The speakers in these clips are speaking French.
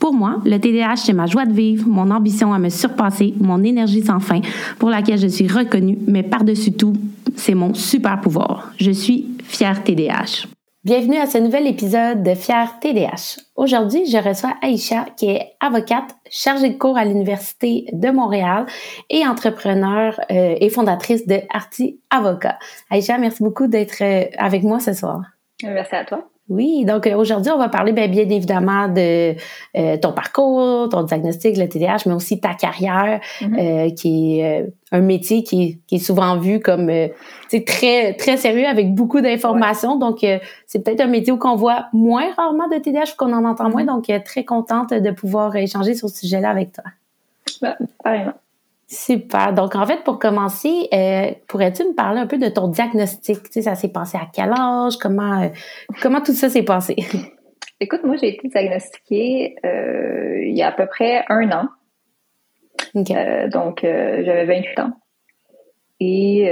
Pour moi, le TDAH, c'est ma joie de vivre, mon ambition à me surpasser, mon énergie sans fin, pour laquelle je suis reconnue, mais par-dessus tout, c'est mon super pouvoir. Je suis fière TDAH. Bienvenue à ce nouvel épisode de Fier TDH. Aujourd'hui, je reçois Aïcha, qui est avocate, chargée de cours à l'Université de Montréal et entrepreneur euh, et fondatrice de Arti Avocat. Aïcha, merci beaucoup d'être euh, avec moi ce soir. Merci à toi. Oui, donc euh, aujourd'hui, on va parler bien, bien évidemment de euh, ton parcours, ton diagnostic, le TDAH, mais aussi ta carrière, mm-hmm. euh, qui est un métier qui est, souvent vu comme très très sérieux avec beaucoup d'informations. Donc, c'est peut-être un métier où qu'on voit moins rarement de TDAH, qu'on en entend moins. Mm-hmm. Donc, très contente de pouvoir échanger sur ce sujet-là avec toi. Ben, pareillement. Super. Donc, en fait, pour commencer, euh, pourrais-tu me parler un peu de ton diagnostic? Tu sais, ça s'est passé à quel âge? Comment, euh, comment tout ça s'est passé? Écoute, moi, j'ai été diagnostiquée euh, il y a à peu près un an. donc, j'avais 28 ans. Et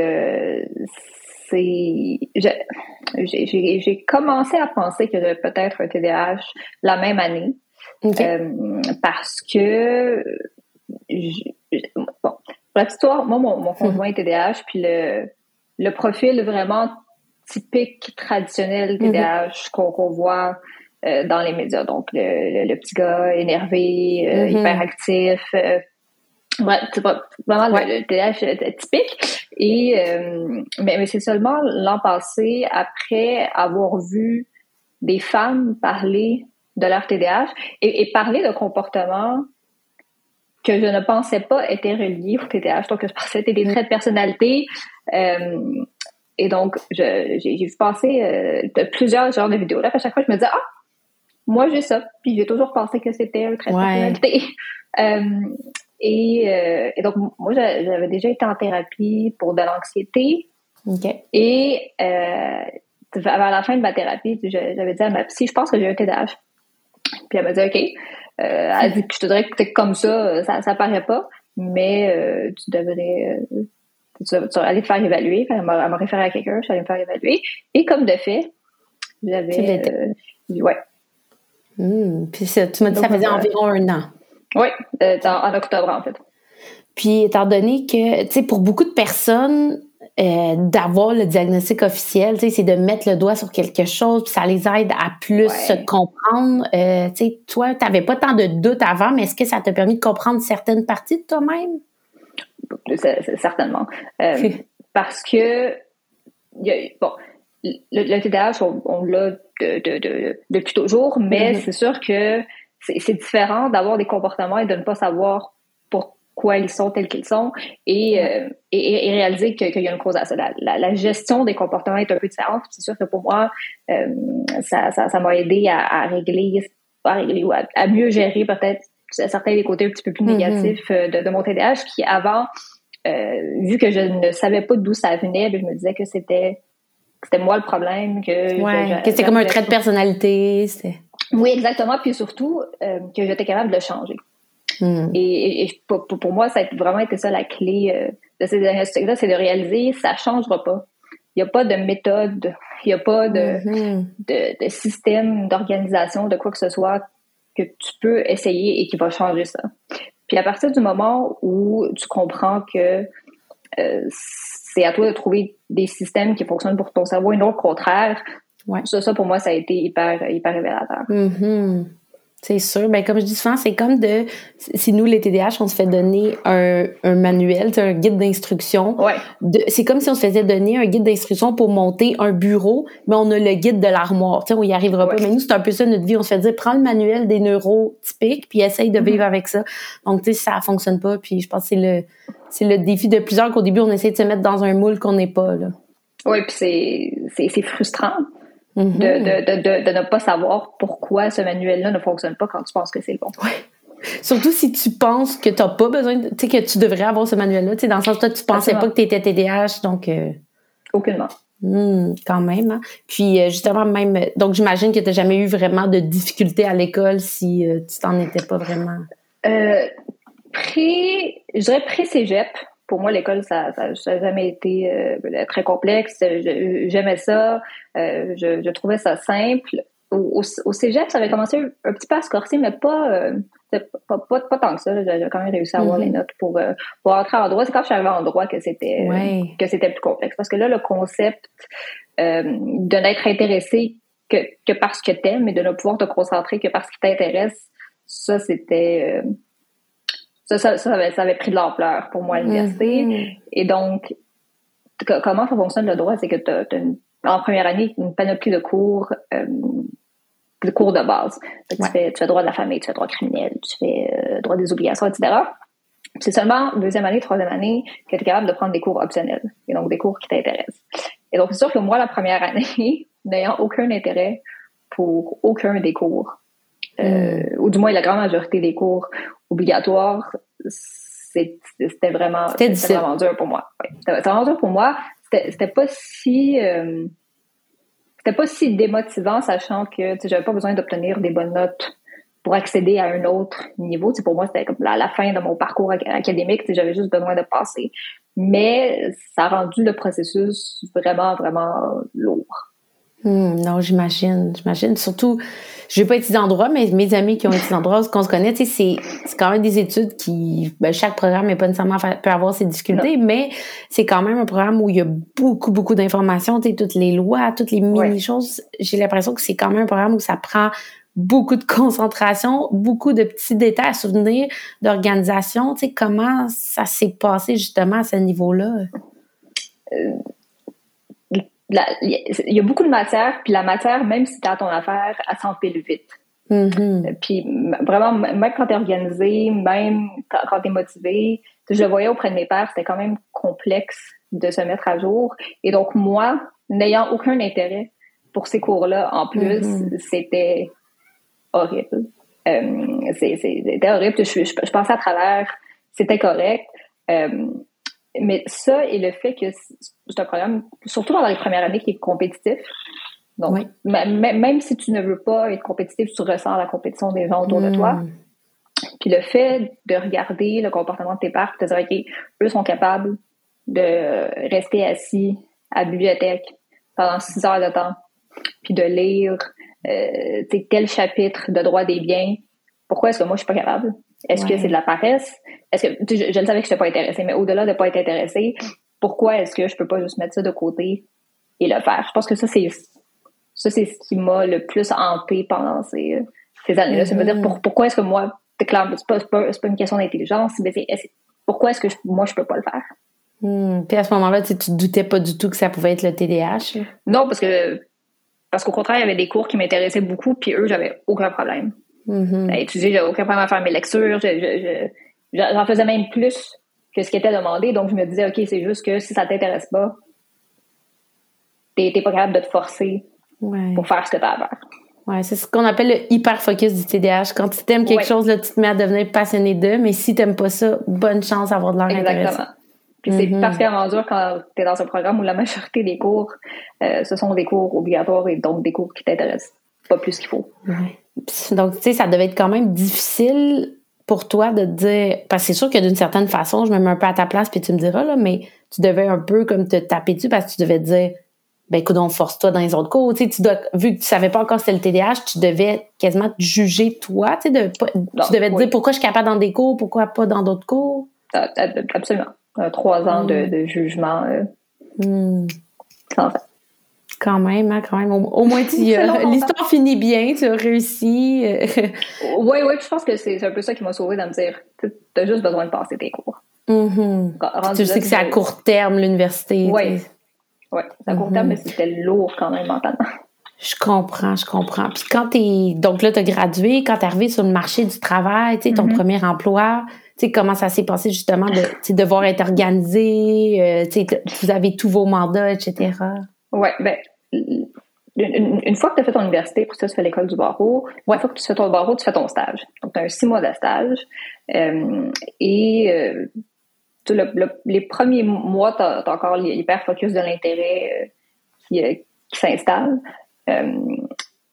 c'est... J'ai commencé à penser que j'avais peut-être un TDAH la même année. parce que pour la histoire, moi, mon, mon conjoint est TDAH, puis le, le profil vraiment typique, traditionnel TDAH mm-hmm. qu'on voit euh, dans les médias. Donc, le, le, petit gars énervé, euh, mm-hmm. hyperactif. Euh, c'est vraiment le, TDAH typique. Et, mais, mais c'est seulement l'an passé, après avoir vu des femmes parler de leur TDAH et, et parler de comportements que je ne pensais pas étaient reliés au TDAH. Donc, je pensais que c'était des traits de personnalité. Euh, et donc, j'ai vu passer euh, plusieurs genres de vidéos. Là, à chaque fois, je me disais, ah, moi, j'ai ça. Puis, j'ai toujours pensé que c'était un trait de personnalité. Euh, et, donc, moi, j'avais déjà été en thérapie pour de l'anxiété. Et vers la fin de ma thérapie, j'avais dit à ma psy, je pense que j'ai un TDAH. Puis elle m'a dit, OK. Euh, elle dit que je te dirais que t'es comme ça, euh, ça, ça paraît pas, mais euh, tu devrais tu, aller te faire évaluer. Elle m'a référé à quelqu'un, je suis allée me faire évaluer. Et comme de fait, j'avais. Euh, ouais. Mmh, puis tu m'as dit que ça faisait environ un an. Oui, en, octobre en fait. Puis étant donné que, tu sais, pour beaucoup de personnes, euh, d'avoir le diagnostic officiel, c'est de mettre le doigt sur quelque chose, puis ça les aide à plus se comprendre. Euh, sais, toi, tu n'avais pas tant de doutes avant, mais est-ce que ça t'a permis de comprendre certaines parties de toi-même? Certainement. Euh, parce que, bon, le, le TDAH, on, l'a de, depuis toujours, mais mm-hmm. c'est sûr que c'est différent d'avoir des comportements et de ne pas savoir quoi ils sont tels qu'ils sont et, euh, et, réaliser qu'il y a une cause à ça. La, gestion des comportements est un peu différente. C'est sûr que pour moi, euh, ça, ça, m'a aidé à, régler, à régler ou à, mieux gérer peut-être certains des côtés un petit peu plus mm-hmm. négatifs euh, de, mon TDAH qui avant, vu que je ne savais pas d'où ça venait, ben, je me disais que c'était c'était moi le problème que ouais, que c'était comme un trait de personnalité oui exactement puis surtout que j'étais capable de le changer Hmm. Et, pour, moi, ça a vraiment été ça la clé euh, de ces diagnostics-là, c'est de réaliser ça changera pas. Il n'y a pas de méthode, il n'y a pas hmm. de, de, système d'organisation, de quoi que ce soit que tu peux essayer et qui va changer ça. Puis à partir du moment où tu comprends que euh, c'est à toi de trouver des systèmes qui fonctionnent pour ton cerveau et non au contraire, ça, ça pour moi, ça a été hyper, hyper révélateur. Mm-hmm. C'est sûr. Ben, comme je dis souvent, c'est comme de, si nous, les TDAH, on se fait donner un, un manuel, un guide d'instruction. Ouais. C'est comme si on se faisait donner un guide d'instruction pour monter un bureau, mais on a le guide de l'armoire. On y arrivera pas. Mais nous, c'est un peu ça notre vie. On se fait dire, prends le manuel des neurotypiques, puis essaye de vivre mm-hmm. avec ça. Donc, tu sais, ça fonctionne pas. Puis je pense que c'est le, c'est le défi de plusieurs qu'au début, on essaie de se mettre dans un moule qu'on n'est pas, là. Oui, puis c'est frustrant de, mm-hmm. de, de, de, ne pas savoir pourquoi ce manuel-là ne fonctionne pas quand tu penses que c'est le bon. Surtout si tu penses que tu n'as pas besoin, tu sais, que tu devrais avoir ce manuel-là, tu sais, dans le sens où toi, tu pensais pas que tu étais TDAH, donc. Euh... Aucunement. Hmm, quand même. Hein? Puis euh, justement, même. Donc, j'imagine que tu n'as jamais eu vraiment de difficultés à l'école si euh, tu t'en étais pas vraiment. Euh, pré, je dirais pré-cégep. Pour moi, l'école, ça n'a jamais été euh, très complexe. J'aimais ça. Je, je, trouvais ça simple. Au, au, cégep, ça avait commencé un, petit peu à se corser, mais pas, pas, pas, pas, tant que ça. J'ai quand même réussi à avoir les mm-hmm. notes pour, pour entrer en droit. C'est quand je suis arrivée en droit que c'était que c'était plus complexe. Parce que là, le concept de n'être intéressé que, que parce que t'aimes, mais de ne pouvoir te concentrer que parce qu'il t'intéresse, ça, c'était ça, ça, ça, avait, ça avait pris de l'ampleur pour moi à l'université. Mm-hmm. Et donc, comment ça fonctionne le droit? C'est que tu as, en première année une panoplie de cours, euh, de cours de base. Tu, fais, tu fais droit de la famille, tu fais droit criminel, tu fais euh, droit des obligations, etc. C'est seulement deuxième année, troisième année que tu es capable de prendre des cours optionnels. Et donc, des cours qui t'intéressent. Et donc, c'est sûr que moi, la première année, n'ayant aucun intérêt pour aucun des cours, euh, mm. ou du moins la grande majorité des cours obligatoire, c'était vraiment, vraiment dur pour moi. C'était vraiment dur pour moi. C'était pas si euh, c'était pas si démotivant, sachant que j'avais pas besoin d'obtenir des bonnes notes pour accéder à un autre niveau. pour moi, c'était comme la, la, fin de mon parcours académique. J'avais juste besoin de passer. Mais ça a rendu le processus vraiment, vraiment lourd. Hmm, non, j'imagine. J'imagine. Surtout, je vais pas étudier en droit, mais mes amis qui ont étudié en droit, qu'on se connaît, c'est, quand même des études qui, ben, chaque programme n'est pas nécessairement peut avoir ses difficultés, mais c'est quand même un programme où il y a beaucoup, beaucoup d'informations, toutes les lois, toutes les mini-choses. J'ai l'impression que c'est quand même un programme où ça prend beaucoup de concentration, beaucoup de petits détails à souvenir, d'organisation. Comment ça s'est passé justement à ce niveau-là? Euh, il y a beaucoup de matière, puis la matière, même si tu as ton affaire, elle s'empile vite. Mm-hmm. Euh, puis vraiment, même quand tu es organisé, même quand, tu es motivé, je le voyais auprès de mes pères, c'était quand même complexe de se mettre à jour. Et donc moi, n'ayant aucun intérêt pour ces cours-là, en plus, mm-hmm. c'était horrible. Euh, c'était horrible. Je, je, je, pensais à travers, c'était correct. Euh, mais ça et le fait que c'est un programme, surtout dans les premières années, qui est compétitif. Donc, même si tu ne veux pas être compétitif, tu ressens la compétition des gens autour de toi. Hmm. Puis le fait de regarder le comportement de tes pères, de dire, OK, eux sont capables de rester assis à la bibliothèque pendant six heures de temps, puis de lire euh, tel chapitre de droit des biens. Pourquoi est-ce que moi, je suis pas capable? Est-ce que c'est de la paresse? Est-ce que je, je, le savais que je n'étais pas intéressée, mais au-delà de ne pas être intéressée, pourquoi est-ce que je peux pas juste mettre ça de côté et le faire? Je pense que ça, c'est ça, c'est ce qui m'a le plus hanté pendant ces, ces années-là. C'est me dire mm-hmm. pourquoi est-ce que moi, c'est pas, pas, pas, une question d'intelligence, mais c'est pourquoi est-ce que moi je peux pas le faire? Hmm. Puis à ce moment-là, tu ne doutais pas du tout que ça pouvait être le TDAH? Non, parce que parce qu'au contraire, il y avait des cours qui m'intéressaient beaucoup, puis eux, j'avais aucun problème. Mm-hmm. À étudier, j'avais aucun problème à faire mes lectures. J'en faisais même plus que ce qui était demandé. Donc, je me disais, OK, c'est juste que si ça t'intéresse pas, t'es pas capable de te forcer pour faire ce que t'as à faire. Ouais, c'est ce qu'on appelle le hyper-focus du TDAH. Quand tu t'aimes quelque chose, là, tu te mets à devenir passionné d'eux, mais si t'aimes pas ça, bonne chance d'avoir de l'air Exactement. Puis c'est mm-hmm. particulièrement dur quand tu es dans un programme où la majorité des cours, euh, ce sont des cours obligatoires et donc des cours qui t'intéressent pas plus qu'il faut. Donc, tu sais, ça devait être quand même difficile pour toi de dire, parce que c'est sûr que d'une certaine façon, je me mets un peu à ta place, puis tu me diras, là, mais tu devais un peu comme te taper dessus parce que tu devais te dire, ben écoute, on force-toi dans les autres cours. Tu sais, tu dois, vu que tu savais pas encore c'était le TDAH, tu devais quasiment te juger toi, tu sais, de, tu devais te dire pourquoi je suis capable dans des cours, pourquoi pas dans d'autres cours. Absolument. trois ans de, mm. jugement. Euh, mm. Sans. Quand même, hein, quand même. Au, moins, l'histoire finit bien, tu as réussi. oui, oui, je pense que c'est un peu ça qui m'a sauvé de me dire, tu as juste besoin de passer tes cours. Mm-hmm. Tu sais que c'est à court terme, l'université. Oui. Oui, c'est à court terme, mm-hmm. mais c'était lourd quand même mentalement. Je comprends, je comprends. Puis quand t'es, donc là, t'as gradué, quand t'es arrivé sur le marché du travail, tu sais, ton mm-hmm. premier emploi, tu sais, comment ça s'est passé justement de devoir être organisé, euh, tu sais, vous avez tous vos mandats, etc. Ouais, ben une, fois que tu as fait ton université, pour ça, tu fais l'école du barreau. Une fois que tu fais ton barreau, tu fais ton stage. Donc, tu as un six mois de stage. Euh, et euh, les premiers mois, tu as, encore l'hyper focus de l'intérêt qui, qui s'installe.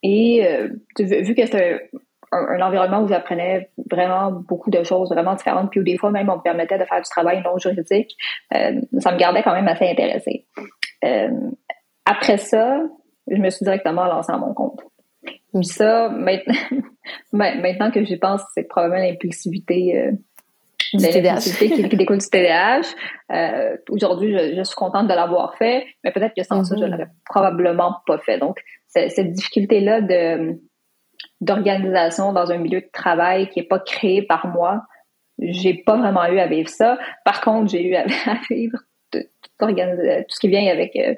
et vu que c'est un, environnement où j'apprenais vraiment beaucoup de choses vraiment différentes, puis où des fois même on me permettait de faire du travail non juridique, ça me gardait quand même assez intéressée. Après ça, je me suis directement lancée à mon compte. Puis ça, maintenant, maintenant que j'y pense, c'est probablement l'impulsivité euh, qui, qui, découle du TDAH. Euh, Aujourd'hui, je, suis contente de l'avoir fait, mais peut-être que sans ça, je mm-hmm. l'aurais probablement pas fait. Donc, cette difficulté-là de d'organisation dans un milieu de travail qui est pas créé par moi, j'ai pas vraiment eu à vivre ça. Par contre, j'ai eu à, vivre tout, tout, ce qui vient avec euh,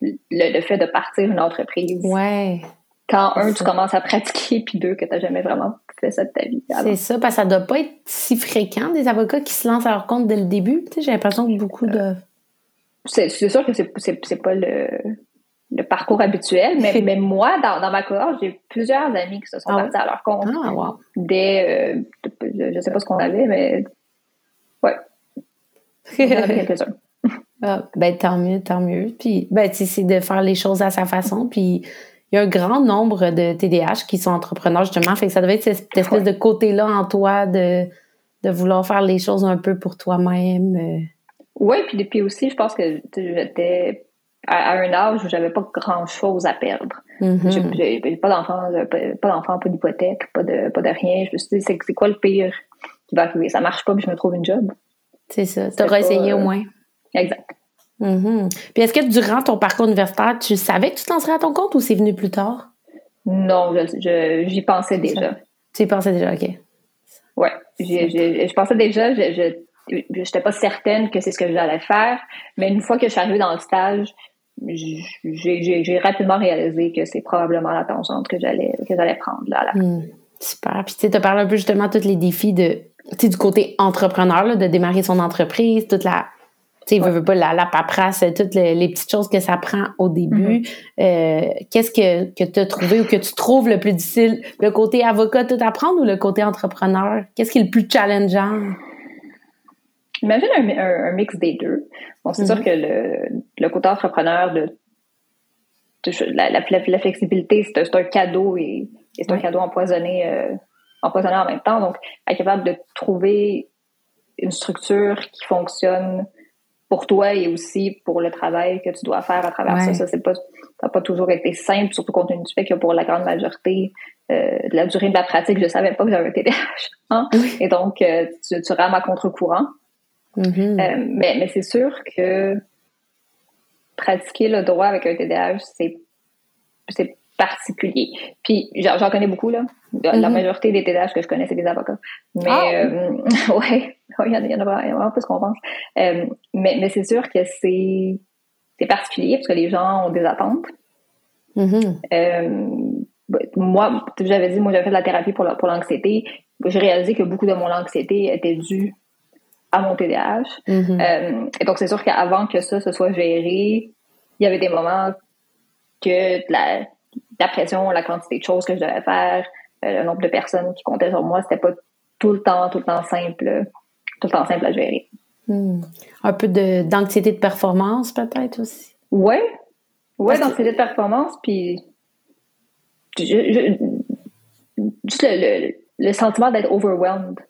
le, fait de partir une entreprise. Ouais. Quand un, tu commences à pratiquer, puis deux, que tu n'as jamais vraiment fait ça de ta vie. C'est ça, parce que ça doit pas être si fréquent, des avocats qui se lancent à leur compte dès le début. j'ai l'impression que beaucoup de... C'est sûr que c'est, pas le, le parcours habituel, mais, mais moi, dans, dans ma cohorte, j'ai plusieurs amis qui se sont ah partis à leur compte. Ah, wow. Dès, euh, je, ne sais pas ce qu'on avait, mais ouais. Il y en avait quelques-uns. Ah, ben tant mieux, tant mieux. Puis ben c'est de faire les choses à sa façon. Puis il y a un grand nombre de TDAH qui sont entrepreneurs justement, fait que ça devait être cette espèce de côté-là en toi de de vouloir faire les choses un peu pour toi-même. Euh. Oui, puis depuis aussi, je pense que j'étais à, un âge où j'avais pas grand-chose à perdre. Mm-hmm. J'ai pas d'enfant, pas d'enfant, pas d'hypothèque, pas de pas de rien. Je me suis dit c'est quoi le pire qui va arriver? Ça marche pas, puis je me trouve une job. C'est ça. T'auras essayé au moins. Exact. Mm-hmm. Puis est-ce que durant ton parcours universitaire, tu savais que tu t'en serais à ton compte ou c'est venu plus tard? Non, j'y pensais déjà. Tu y pensais déjà, OK. Oui, je pensais déjà, je n'étais pas certaine que c'est ce que j'allais faire, mais une fois que je suis arrivée dans le stage, j'ai rapidement réalisé que c'est probablement la tangente que j'allais que j'allais prendre là. Mm. super. Puis tu sais, as parlé un peu justement de tous les défis de, du côté entrepreneur, de démarrer son entreprise, toute la tu sais, veut, pas la, la paperasse, toutes les, petites choses que ça prend au début. Mm-hmm. Euh, qu'est-ce que, que tu as trouvé ou que tu trouves le plus difficile? Le côté avocat tout apprendre ou le côté entrepreneur? Qu'est-ce qui est le plus challengeant? Imagine un, mix des deux. Bon, c'est sûr mm-hmm. que le, le, côté entrepreneur, de, la, la, la, flexibilité, c'est un, cadeau et, c'est un cadeau empoisonné, euh, empoisonné en même temps. Donc, être capable de trouver une structure qui fonctionne pour toi et aussi pour le travail que tu dois faire à travers ça. Ça, c'est pas, ça n'a pas toujours été simple, surtout compte tenu du fait que pour la grande majorité euh, de la durée de la pratique, je savais pas que j'avais un TDAH. Hein? Et donc, euh, tu, tu rames à contre-courant. Mm-hmm. Euh, mais mais c'est sûr que pratiquer le droit avec un TDAH, c'est particulier. Puis j'en connais beaucoup là. La mm-hmm. majorité des TDAH que je connais, c'est des avocats. Mais ah! euh, ouais, il y, en a, il y en a vraiment plus qu'on pense. Euh, mais mais c'est sûr que c'est particulier parce que les gens ont des attentes. Mm-hmm. Euh, moi, j'avais dit, moi j'avais fait de la thérapie pour pour l'anxiété. J'ai réalisé que beaucoup de mon anxiété était due à mon TDAH. Mm-hmm. et donc c'est sûr qu'avant que ça se soit géré, il y avait des moments que la, la pression, la quantité de choses que je devais faire, euh, le nombre de personnes qui comptaient sur moi, c'était pas tout le temps, tout le temps simple, tout le temps simple à gérer. Hmm. Un peu d'anxiété de, performance peut-être aussi? Ouais, ouais, d'anxiété de performance, puis juste le, sentiment d'être overwhelmed,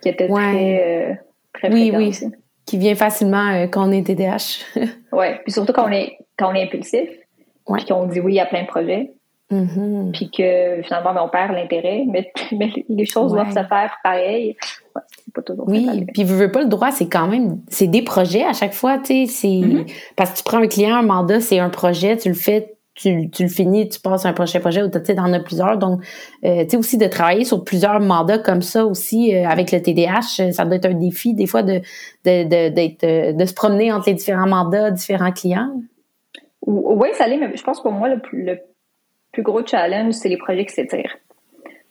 qui était très, euh, très oui, oui. Qui vient facilement euh, quand on est TDAH. ouais, puis surtout quand on est quand on est impulsif puis qu'on dit oui à plein de projets. Mm-hmm. Puis que finalement, ben, on perd l'intérêt, mais, les choses doivent se faire pareil. c'est pas toujours Oui, puis vous veux pas le droit, c'est quand même, c'est des projets à chaque fois, tu sais, mm-hmm. parce que tu prends un client, un mandat, c'est un projet, tu le fais, tu, tu le finis, tu passes un prochain projet ou tu sais, en as plusieurs. Donc, euh, tu sais, aussi de travailler sur plusieurs mandats comme ça aussi, euh, avec le TDH, ça doit être un défi, des fois, de, de, de, de se promener entre les différents mandats, différents clients. Oui, ça l'est, mais je pense pour moi, le plus, le plus gros challenge, c'est les projets qui s'étirent.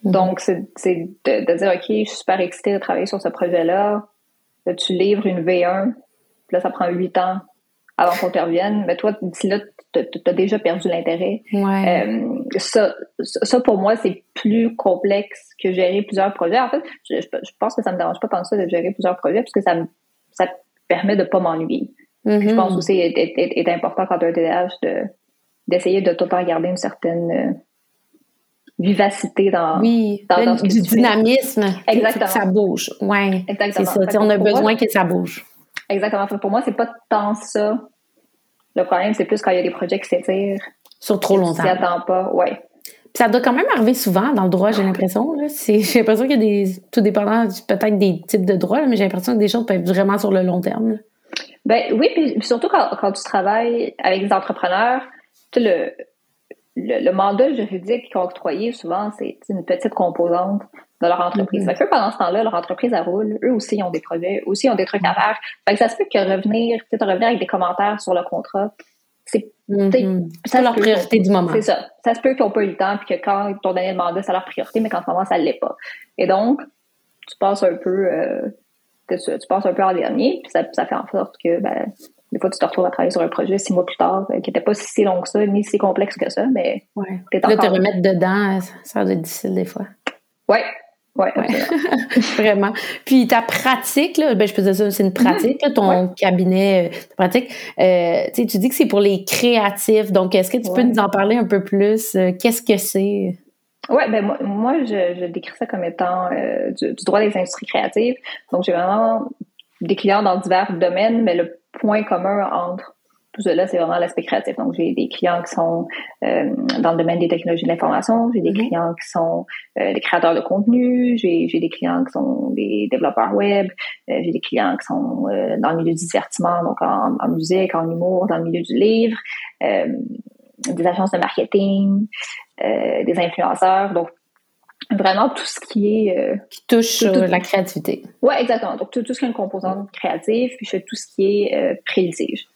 Mhm. Donc, c'est de, dire, OK, je suis super excitée de travailler sur ce projet-là. tu livres une V1, là, ça prend huit ans avant qu'on te revienne. Mais toi, d'ici là, tu as déjà perdu l'intérêt. Euh, ça, ça, pour moi, c'est plus complexe que gérer plusieurs projets. En fait, je, pense que ça me dérange pas tant que ça de gérer plusieurs projets parce que ça ça permet de pas m'ennuyer. Je pense mm-hmm. aussi est, est, est, important quand tu as un TDAH de, d'essayer de tout temps garder une certaine euh, vivacité dans, oui, dans, du dynamisme. Exactement. Que ça bouge. Ouais. Exactement. C'est ça. on a besoin que ça bouge. Exactement. Pour moi, c'est pas tant ça. Le problème, c'est plus quand il y a des projets qui s'étirent. Sur trop longtemps. Tu attends pas. Ouais. ça doit quand même arriver souvent dans le droit, j'ai l'impression. J'ai l'impression qu'il y a des. Tout dépendant peut-être des types de droits, mais j'ai l'impression que des choses peuvent être vraiment sur le long terme. Ben oui, puis surtout quand, quand tu travailles avec des entrepreneurs, le, le, le, mandat juridique qu'ils ont octroyé, souvent, c'est une petite composante de leur entreprise. Mm -hmm. pendant ce temps-là, leur entreprise, elle roule. Eux aussi ils ont des projets, eux aussi ils ont des trucs à faire. Fait que ça se peut que revenir, peut-être revenir avec des commentaires sur le contrat, c'est mm ça leur priorité du moment. C'est ça. Ça se peut qu'ils n'ont pas eu le temps, puis que quand ils t'ont donné le mandat, c'est leur priorité, mais qu'en ce moment, ça ne l'est pas. Et donc, tu passes un peu, euh, tu passes un peu en dernier, puis ça, ça fait en sorte que, ben, des fois, tu te retrouves à travailler sur un projet six mois plus tard, euh, qui n'était pas si long que ça, ni si complexe que ça, mais ouais. t'es Là, te remettre dedans, ça va être difficile des fois. Ouais. Ouais, Vraiment. Puis ta pratique, là, ben, je peux dire ça, c'est une pratique, ton cabinet euh, pratique. Euh, tu dis que c'est pour les créatifs. Donc, est-ce que tu peux nous en parler un peu plus? Qu'est-ce que c'est? Oui, ben moi, moi je, je, décris ça comme étant du, du, droit des industries créatives. Donc, j'ai vraiment des clients dans divers domaines, mais le point commun entre tout cela, c'est vraiment l'aspect créatif. Donc, j'ai des clients qui sont euh, dans le domaine des technologies de l'information, j'ai des mm-hmm. clients qui sont euh, des créateurs de contenu, j'ai des clients qui sont des développeurs web, euh, j'ai des clients qui sont dans le milieu du divertissement, donc en, en, musique, en humour, dans le milieu du livre, des agences de marketing, des influenceurs. Donc, vraiment tout ce qui est euh, qui touche euh, la créativité. Oui, exactement. Donc tout, tout, ce qui est une composante créative, puis je fais tout ce qui est euh, pré-litige.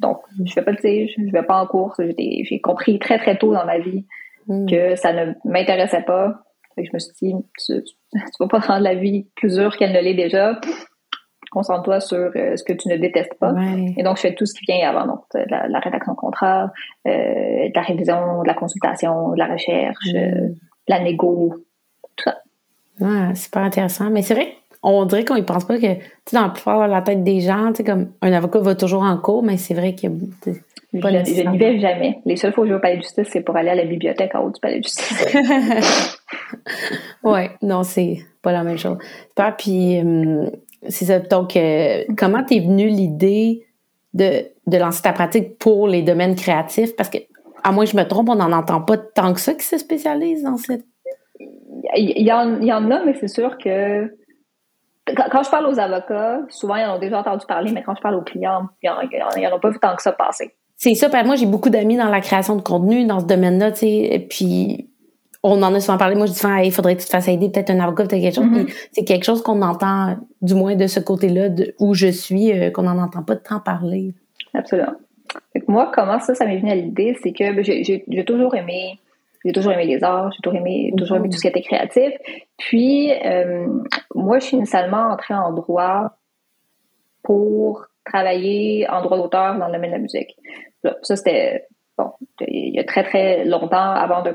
Donc je fais pas de litige, je vais pas en course. J'ai compris très très tôt dans ma vie hmm. que ça ne m'intéressait pas. je me suis dit tu, tu, vas pas rendre la vie plus dure qu'elle ne l'est déjà. Concentre-toi sur euh, ce que tu ne détestes pas. Et donc, je fais tout ce qui vient avant. Donc, la, la rédaction de contrat, de la révision, de la consultation, de la recherche, hmm la négo, tout ça. Ouais, super intéressant. Mais c'est vrai on dirait qu'on ne pense pas que, tu sais, dans la la tête des gens, tu sais, comme un avocat va toujours en cours, mais c'est vrai que. Je, je n'y vais jamais. Les seules fois où je vais au palais de justice, c'est pour aller à la bibliothèque en haut du palais de justice. ouais, non, c'est pas la même chose. Puis, hum, c'est ça. Donc, euh, comment t'es venue l'idée de, de lancer ta pratique pour les domaines créatifs? Parce que à moins que je me trompe, on n'en entend pas tant que ça qui se spécialise dans cette. Il y, en, il y en a, mais c'est sûr que quand, je parle aux avocats, souvent ils en ont déjà entendu parler, mais quand je parle aux clients, ils n'en ont pas vu tant que ça passer. C'est ça, moi j'ai beaucoup d'amis dans la création de contenu dans ce domaine-là, tu sais, puis on en a souvent parlé. Moi, je dis souvent, il faudrait que tu te fasses aider, peut-être un avocat, peut-être quelque chose. Mm-hmm. C'est quelque chose qu'on entend, du moins de ce côté-là, où je suis, euh, qu'on n'en entend pas de tant parler. Absolument moi, comment ça, ça m'est venu à l'idée, c'est que ben, j'ai toujours aimé j'ai toujours aimé les arts, j'ai toujours aimé, toujours aimé tout ce qui était créatif. Puis, euh, moi, je suis initialement entrée en droit pour travailler en droit d'auteur dans le domaine de la musique. Ça, c'était, bon, il y a très, très longtemps avant de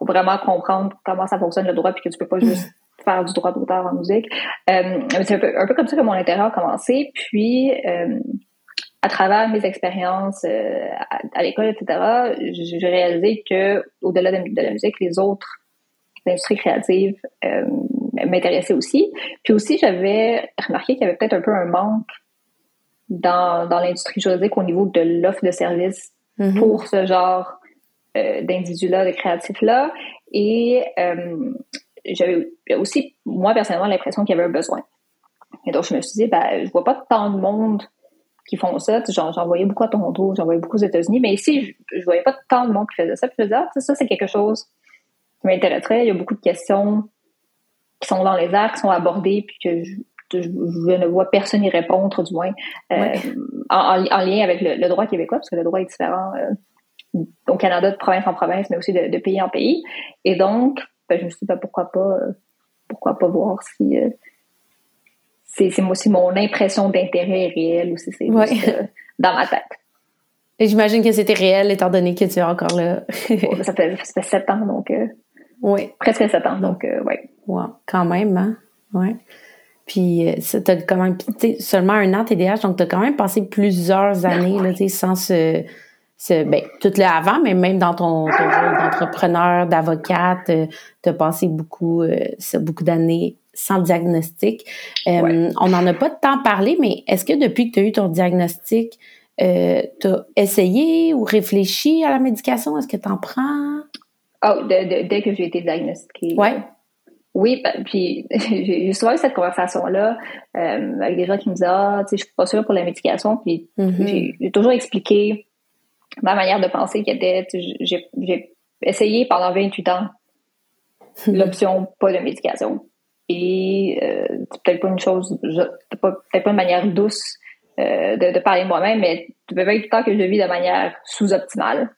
vraiment comprendre comment ça fonctionne le droit puis que tu peux pas juste faire du droit d'auteur en musique. Euh, c'est un peu, un peu, comme ça que mon intérêt a commencé. Puis, euh, à travers mes expériences euh, à, l'école, etc., j'ai réalisé que au-delà de, la musique, les autres industries créatives m'intéressaient aussi. Puis aussi, j'avais remarqué qu'il y avait peut-être un peu un manque dans, dans l'industrie juridique au niveau de l'offre de services mm-hmm. pour ce genre d'individus-là, de créatifs-là. Et euh, j'avais aussi, moi, personnellement, l'impression qu'il y avait un besoin. Et donc, je me suis dit, ben, je vois pas tant de monde qui font ça. J'en, voyais beaucoup à Toronto, j'en voyais beaucoup aux États-Unis, mais ici, je, je voyais pas tant de monde qui faisait ça. Puis je me disais, ah, ça, c'est quelque chose qui m'intéresserait. Il y a beaucoup de questions qui sont dans les airs, qui sont abordées, puis que je, ne vois personne y répondre, du moins, euh, en, lien avec le, droit québécois, parce que le droit est différent euh, au Canada de province en province, mais aussi de, pays en pays. Et donc, ben, je me suis dit, ben, pourquoi pas, euh, pourquoi pas voir si c'est aussi mon impression d'intérêt réel ou si c'est euh, dans ma tête. Et j'imagine que c'était réel étant donné que tu es encore là. ça, fait, ça fait sept ans, donc. Euh, oui. Presque sept ans, donc, euh, oui. Wow, quand même, hein? Ouais. Puis, euh, t'as quand même, seulement un an TDAH, donc t'as quand même passé plusieurs années, là, tu sans ce, ce, ben, tout le avant, mais même dans ton, rôle d'entrepreneur, d'avocate, euh, t'as passé beaucoup, euh, beaucoup d'années sans diagnostic. Euh, on n'en a pas tant parlé, mais est-ce que depuis que tu as eu ton diagnostic, euh, tu as essayé ou réfléchi à la médication? Est-ce que tu en prends? Oh, dès que j'ai été diagnostiquée. Ouais. Oui, ben, puis j'ai souvent eu cette conversation-là euh, avec des gens qui me disaient Ah, tu sais, je suis pas sûre pour la médication. Puis mm-hmm. j'ai toujours expliqué ma manière de penser qui était j'ai essayé pendant 28 ans l'option pas de médication. Et euh, c'est peut-être pas une chose, peut-être pas une manière douce euh, de, parler de moi-même, mais ça fait 28 ans que je vis de manière sous-optimale.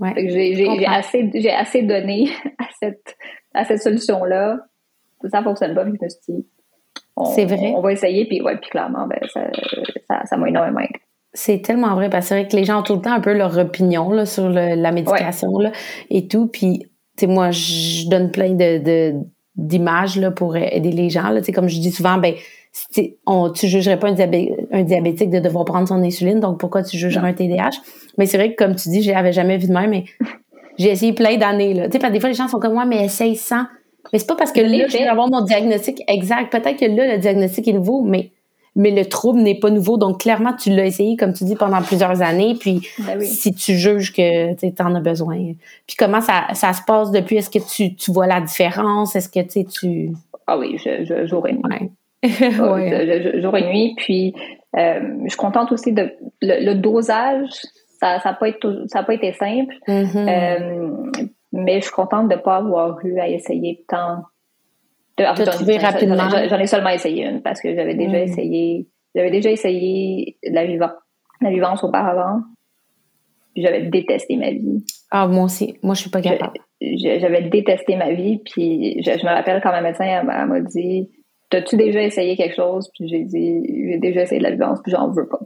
Ouais, j'ai assez, donné à cette, à cette solution-là. Ça fonctionne pas, je me suis dit, on, vrai. on va essayer, puis ouais, puis clairement, ben, ça, ça, ça m'a énormément aidé. C'est tellement vrai parce que c'est vrai que les gens ont tout le temps un peu leur opinion là, sur la médication là, et tout. Puis, tu sais, moi, je donne plein de, d'images là, pour aider les gens. Là. Comme je dis souvent, ben, on, tu jugerais pas un, diabétique de devoir prendre son insuline, donc pourquoi tu jugerais un TDAH? Mais c'est vrai que, comme tu dis, j'avais jamais vu de même, mais j'ai essayé plein d'années. Là. Tu sais, des fois, les gens sont comme moi, mais essaye sans. Mais c'est pas parce que là, je vais avoir mon diagnostic exact. Peut-être que là, le diagnostic est nouveau, mais mais le trouble n'est pas nouveau. Donc, clairement, tu l'as essayé, comme tu dis, pendant plusieurs années. Puis, ben si tu juges que tu en as besoin. Puis, comment ça, ça se passe depuis? Est-ce que tu, tu vois la différence? Est-ce que tu... Ah oui, je, je, jour et nuit. Ouais. je, jour et nuit. Puis, euh, je suis contente aussi de... Le, dosage, ça n'a pas, pas, été simple. Mm-hmm. Euh, mais je suis contente de ne pas avoir eu à essayer tant rapidement? J'en ai seulement essayé une parce que j'avais déjà hmm. essayé, j'avais déjà essayé la vivance, la vivance auparavant. J'avais détesté ma vie. Ah, moi aussi. Moi, je suis pas capable. J'avais détesté ma vie, puis je, me rappelle quand ma médecin m'a dit T'as-tu déjà essayé quelque chose? Puis j'ai dit J'ai déjà essayé de la vivance, puis j'en veux pas.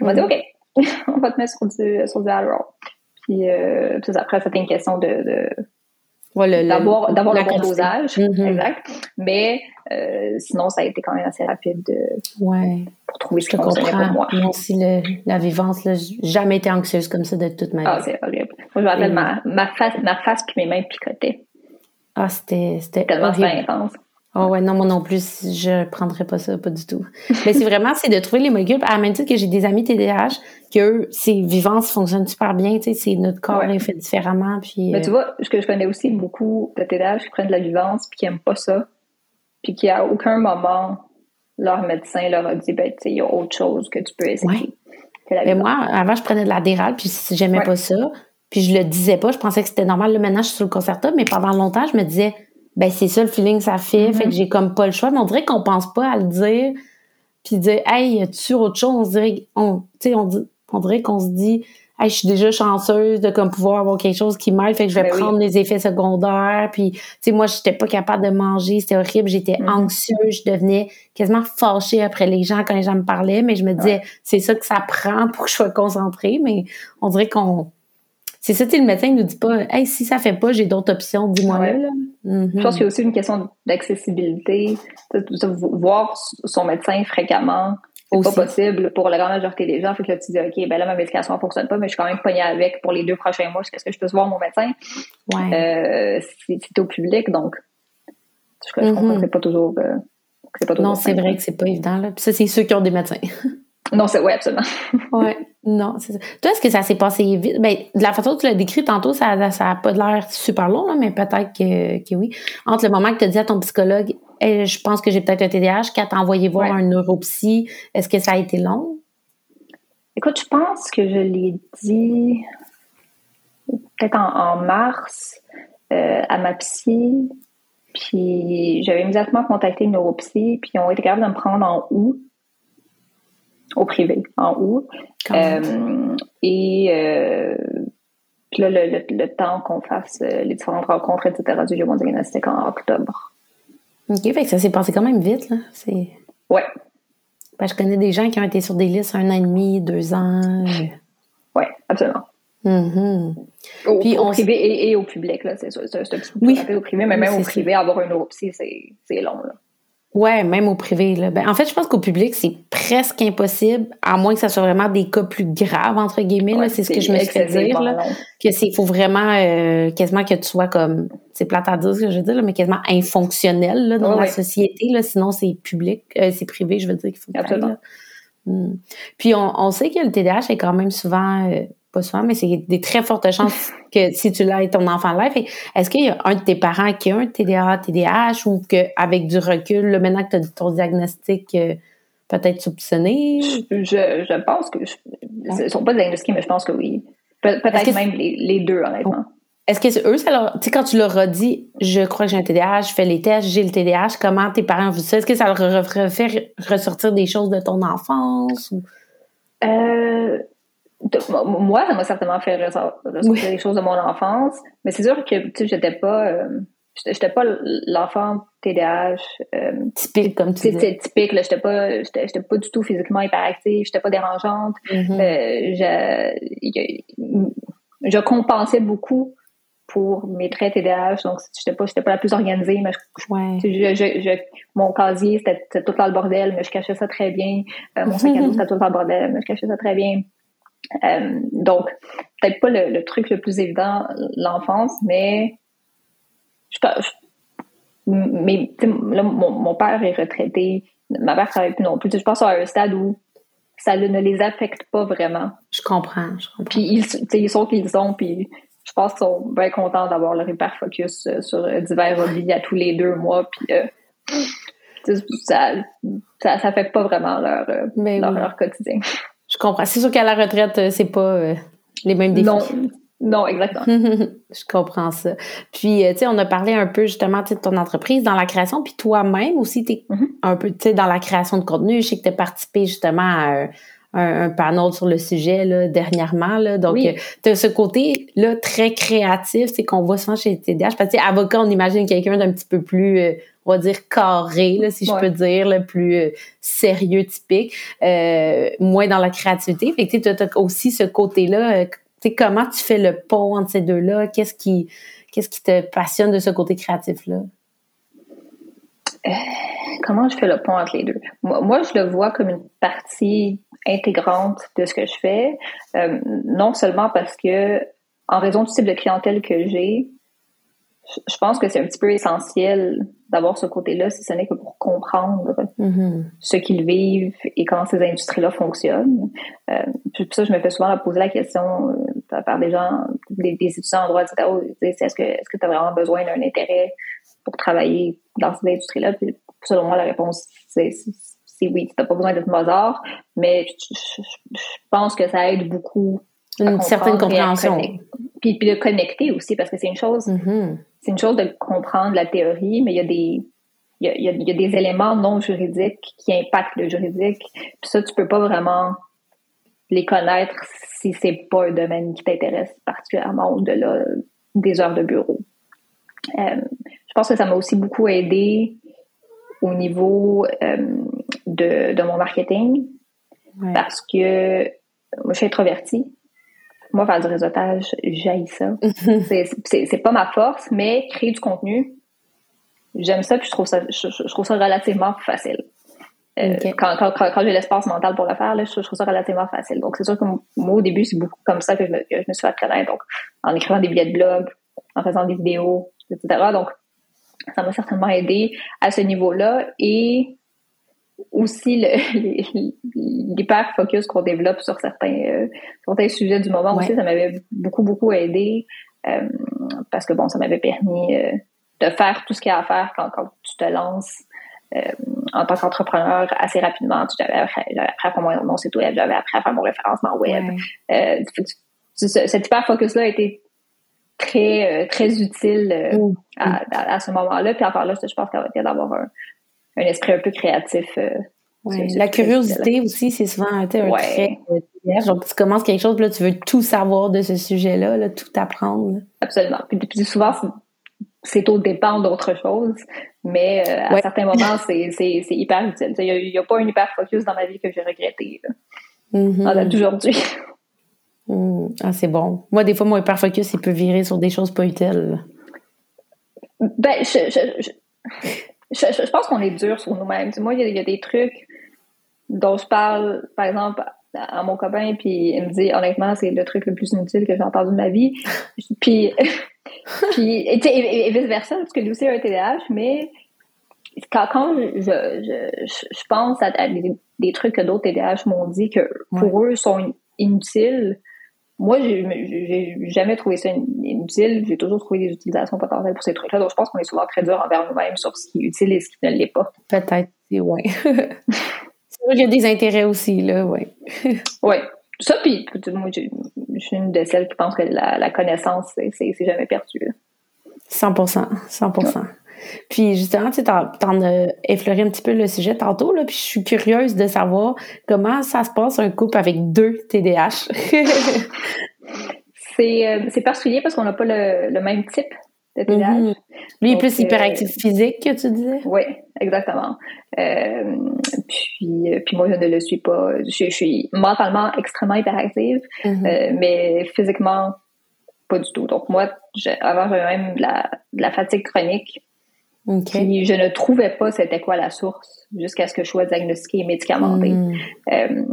Elle m'a dit hmm. OK, on va te mettre sur du, sur du Adderall. Puis, euh, après, c'était une question de d'avoir d'avoir le bon dosage, mm-hmm. exact. Mais euh, sinon, ça a été quand même assez rapide ouais. pour trouver ce qui fonctionnait pour moi. Moi aussi, la vivance, là, jamais été anxieuse comme ça de toute ma ah, vie. Ah, c'est horrible. Moi, je me rappelle, ma, ma, face, ma face puis mes mains picotaient. Ah, c'était tellement intense. Oh ouais, non, moi non plus, je prendrais pas ça, pas du tout. Mais c'est vraiment, c'est de trouver les molécules. À la même titre que j'ai des amis TDAH, que ces vivances fonctionnent super bien, tu sais, c'est notre corps est fait différemment. Puis, Mais tu euh, vois, ce que je connais aussi beaucoup de TDAH qui prennent de la vivance puis qui aiment pas ça, puis qui à aucun moment leur médecin leur a dit, ben, tu sais, il y a autre chose que tu peux essayer. Mais moi, avant, je prenais de l'adéral, puis j'aimais pas ça, puis je le disais pas, je pensais que c'était normal. Le maintenant, je suis sur le concerto, mais pendant longtemps, je me disais, ben c'est ça le feeling que ça fait, fait que mm-hmm. j'ai comme pas le choix. Mais on dirait qu'on pense pas à le dire, puis dire hey, y a-tu autre chose On dirait, on, tu sais, on, on dirait qu'on se dit hey, je suis déjà chanceuse de comme pouvoir avoir quelque chose qui m'aide, fait que je vais ben prendre les effets secondaires. Puis, tu sais, moi, j'étais pas capable de manger, c'était horrible, j'étais mm-hmm. anxieuse, je devenais quasiment fâchée après les gens quand les gens me parlaient, mais je me disais c'est ça que ça prend pour que je sois concentrée. Mais on dirait qu'on c'est ça, le médecin ne nous dit pas, hey, si ça fait pas, j'ai d'autres options, dis-moi. Je pense qu'il y a aussi une question d'accessibilité. Voir son médecin fréquemment, c'est pas possible pour la grande majorité des gens. Fait que là, tu dis, OK, ben là, ma médication ne fonctionne pas, mais je suis quand même pognée avec pour les deux prochains mois. Est-ce que je peux voir mon médecin? Ouais. Euh, c'est au public, donc je, comprends que c'est pas toujours. Euh, pas toujours non, c'est vrai que c'est pas évident. Là. Puis ça, c'est ceux qui ont des médecins. non, c'est ouais, absolument. ouais. Non, c'est ça. Toi, est-ce que ça s'est passé vite? Ben, de la façon dont tu l'as décrit tantôt, ça n'a pas l'air super long, là, mais peut-être que, que, oui. Entre le moment que tu as dit à ton psychologue, je pense que j'ai peut-être un TDAH, qu'à t'a envoyé voir un neuropsy, est-ce que ça a été long? Écoute, je pense que je l'ai dit peut-être en, mars euh, à ma psy, puis j'avais immédiatement contacté une neuropsy, puis ils ont été capables de me prendre en août au privé en août. Euh, et euh, puis là, le, temps qu'on fasse euh, les différentes rencontres, etc., du mon diagnostic en octobre. OK, fait que ça s'est passé quand même vite, là. C'est... Ouais. Ben, je connais des gens qui ont été sur des listes un an et demi, deux ans. Oui, absolument. Mm-hmm. Au, Puis au privé et, au public, là, c'est un petit peu oui. au privé, mais même au privé, avoir une neuropsy, c'est long. Là. Ouais, même au privé. Là. Ben, en fait, je pense qu'au public, c'est presque impossible, à moins que ça soit vraiment des cas plus graves, entre guillemets. c'est ce que je me suis fait dire. Là, que c'est faut vraiment euh, quasiment que tu sois comme c'est plate à dire ce que je veux dire, là, mais quasiment infonctionnel là, dans la société. Là, sinon, c'est public, euh, c'est privé, je veux dire qu'il faut que hmm. Puis on, on, sait que le TDAH est quand même souvent euh, pas souvent, mais c'est des très fortes chances que si tu l'as ton enfant live. Est-ce qu'il y a un de tes parents qui a un TDA, TDAH ou qu'avec du recul, là, maintenant que tu as ton diagnostic euh, peut-être soupçonné? Je, je pense que. ce ne sont pas diagnostiqués, mais je pense que oui. peut-être même les, deux, honnêtement. Est-ce que eux, ça leur, tu sais, quand tu leur as dit, je crois que j'ai un TDAH, je fais les tests, j'ai le TDAH, comment tes parents vu ça? Est-ce que ça leur fait ressortir des choses de ton enfance? Ou? Euh, moi, ça m'a certainement fait ressortir des choses de mon enfance, mais c'est sûr que, tu sais, j'étais pas, euh, j'étais pas l'enfant TDAH. Euh, typique, comme tu dis. typique, là, j'étais pas, j'étais pas du tout physiquement hyperactive, j'étais pas dérangeante. Mm-hmm. euh, je, je compensais beaucoup pour mes traits TDAH, donc j'étais pas, j'étais pas la plus organisée, mais je, je, mon casier, c'était tout dans le bordel, mais je cachais ça très bien. Euh, mon sac à dos, c'était tout dans le bordel, mais je cachais ça très bien. Euh, donc, peut-être pas le, truc le plus évident, l'enfance, mais je, mais là, mon, père est retraité, ma mère travaille plus non plus. Je pense à un stade où ça ne les affecte pas vraiment. Je comprends, je comprends. Puis ils, ils sont qui ils sont, puis je pense qu'ils sont bien contents d'avoir leur hyper focus euh, sur divers hobbies à tous les deux mois, puis euh, ça, ça, ça affecte pas vraiment leur, leur quotidien. Je comprends. C'est sûr qu'à la retraite, euh, c'est pas euh, les mêmes défis. Non, non, exactement. je comprends ça. Puis, euh, tu sais, on a parlé un peu justement de ton entreprise dans la création, puis toi-même aussi, tu es mm-hmm. un peu, tu sais, dans la création de contenu. Je sais que tu as participé justement à un, panel sur le sujet là, dernièrement. Là. Donc, tu as ce côté-là très créatif, c'est qu'on voit souvent chez TDAH. Parce que, avocat, on imagine quelqu'un d'un petit peu plus on va dire carré, là, si je peux dire, le plus euh, sérieux, typique, euh, moins dans la créativité. Fait que tu as aussi ce côté-là. Euh, tu sais, comment tu fais le pont entre ces deux-là? Qu'est-ce qui, qu'est-ce qui te passionne de ce côté créatif-là? comment je fais le pont entre les deux? Moi, je le vois comme une partie intégrante de ce que je fais, non seulement parce que, en raison du type de clientèle que j'ai, je pense que c'est un petit peu essentiel d'avoir ce côté-là, si ce n'est que pour comprendre mm-hmm. ce qu'ils vivent et comment ces industries-là fonctionnent. Euh, puis ça, je me fais souvent poser la question euh, par des gens, des, étudiants en droit, etc. Est-ce que est-ce que tu as vraiment besoin d'un intérêt pour travailler dans ces industries-là? Puis selon moi, la réponse, c'est oui. Tu n'as pas besoin d'être Mozart, mais je, pense que ça aide beaucoup une certaine compréhension. Puis, puis, de connecter aussi, parce que c'est une chose, mm-hmm c'est une chose de comprendre la théorie, mais il y a des il y a, il y a des éléments non juridiques qui impactent le juridique. Puis ça, tu peux pas vraiment les connaître si c'est pas un domaine qui t'intéresse particulièrement au-delà des heures de bureau. Euh, je pense que ça m'a aussi beaucoup aidé au niveau euh, de, de, mon marketing parce que moi, je suis introvertie. Moi, faire du réseautage, j'aille ça. c'est pas ma force, mais créer du contenu, j'aime ça, puis je trouve ça, je, trouve ça relativement facile. Euh, quand, quand, quand, j'ai l'espace mental pour le faire, là, je, trouve ça relativement facile. Donc, c'est sûr que moi, au début, c'est beaucoup comme ça que je me, que je me suis fait Donc, en écrivant des billets de blog, en faisant des vidéos, etc. Donc, ça m'a certainement aidé à ce niveau-là. Et aussi l'hyper focus qu'on développe sur certains, euh, certains sujets du moment aussi, ça m'avait beaucoup, beaucoup aidé euh, parce que bon, ça m'avait permis euh, de faire tout ce qu'il y a à faire quand, quand tu te lances en tant qu'entrepreneur assez rapidement. J'avais appris, à faire mon, site web, j'avais appris à faire mon référencement web. cet hyper focus-là a été très, très utile mmh. à, à, ce moment-là. Puis encore là, je pense qu'il va être d'avoir un, un esprit un peu créatif. Euh, la curiosité aussi, c'est souvent un trait euh, Donc, tu commences quelque chose, là, tu veux tout savoir de ce sujet-là, là, tout apprendre. Absolument. Puis, souvent, c'est au dépend d'autre chose, mais euh, à certains moments, c'est hyper utile. Il n'y a, pas un hyper focus dans ma vie que j'ai regretté. Mm-hmm. En aujourd'hui. Hmm. Ah, c'est bon. Moi, des fois, mon hyperfocus, il peut virer sur des choses pas utiles. Ben, je, je, pense qu'on est dur sur nous-mêmes. Moi, il y, a des trucs dont je parle, par exemple, à mon copain, puis il me dit, honnêtement, c'est le truc le plus inutile que j'ai entendu de ma vie. puis, puis et, vice-versa, parce que lui aussi a un TDAH, mais quand, quand je, je, je, pense à, des, trucs que d'autres TDAH m'ont dit que pour eux sont inutiles, moi, j'ai jamais trouvé ça inutile. J'ai toujours trouvé des utilisations potentielles pour ces trucs-là. Donc, je pense qu'on est souvent très dur envers nous-mêmes sur ce qui est utile et ce qui ne l'est pas. Peut-être, oui. Il y a des intérêts aussi, là, oui. oui. Ça, puis, moi, je suis une de celles qui pense que la, connaissance, c'est jamais perdu. 100% 100 puis justement, tu t'en, t'en as effleuré un petit peu le sujet tantôt, là, puis je suis curieuse de savoir comment ça se passe un couple avec deux TDAH. c'est, euh, particulier parce qu'on n'a pas le, le, même type de TDAH. Mm-hmm. Lui est plus hyperactif euh, physique que tu disais? Oui, exactement. Euh, puis, euh, puis moi, je ne le suis pas. Je, suis mentalement extrêmement hyperactive, mm-hmm. mais physiquement, pas du tout. Donc moi, avant, j'avais même de la, de la fatigue chronique je ne trouvais pas c'était quoi la source jusqu'à ce que je sois diagnostiquée et médicamentée. Hmm. Euh,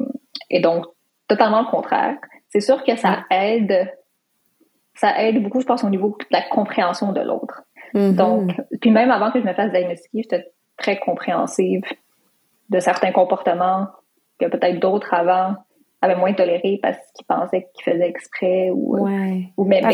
et donc, totalement le contraire. C'est sûr que ça aide, ça aide beaucoup, je pense, au niveau de la compréhension de l'autre. Mm-hmm. Donc, puis même avant que je me fasse diagnostiquer, j'étais très compréhensive de certains comportements que peut-être d'autres avant avaient moins toléré parce qu'ils pensaient qu'ils faisaient exprès ou, ou même,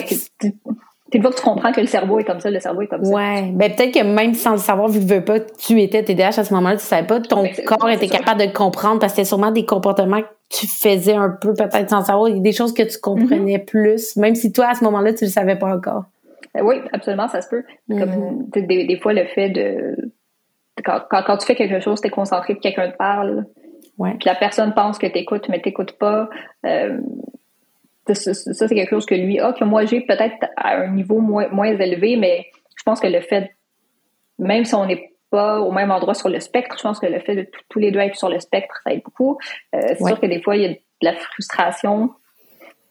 une fois que tu comprends que le cerveau est comme ça, le cerveau est comme ça. Ouais. Ben, peut-être que même sans le savoir, vu que veux pas, tu étais TDAH à ce moment-là, tu savais pas, ton corps était capable de comprendre parce que c'était sûrement des comportements que tu faisais un peu, peut-être sans savoir, des choses que tu comprenais mm-hmm. plus, même si toi, à ce moment-là, tu le savais pas encore. Ben oui, absolument, ça se peut. Comme, mm-hmm. des, des, fois, le fait de, quand, quand, tu fais quelque chose, t'es concentré, puis quelqu'un te parle, ouais. puis la personne pense que t'écoutes, mais t'écoutes pas, euh, ça, c'est quelque chose que lui a, que moi j'ai peut-être à un niveau moins, moins élevé, mais je pense que le fait, même si on n'est pas au même endroit sur le spectre, je pense que le fait de tous les deux être sur le spectre, ça aide beaucoup. Euh, c'est sûr que des fois, il y a de la frustration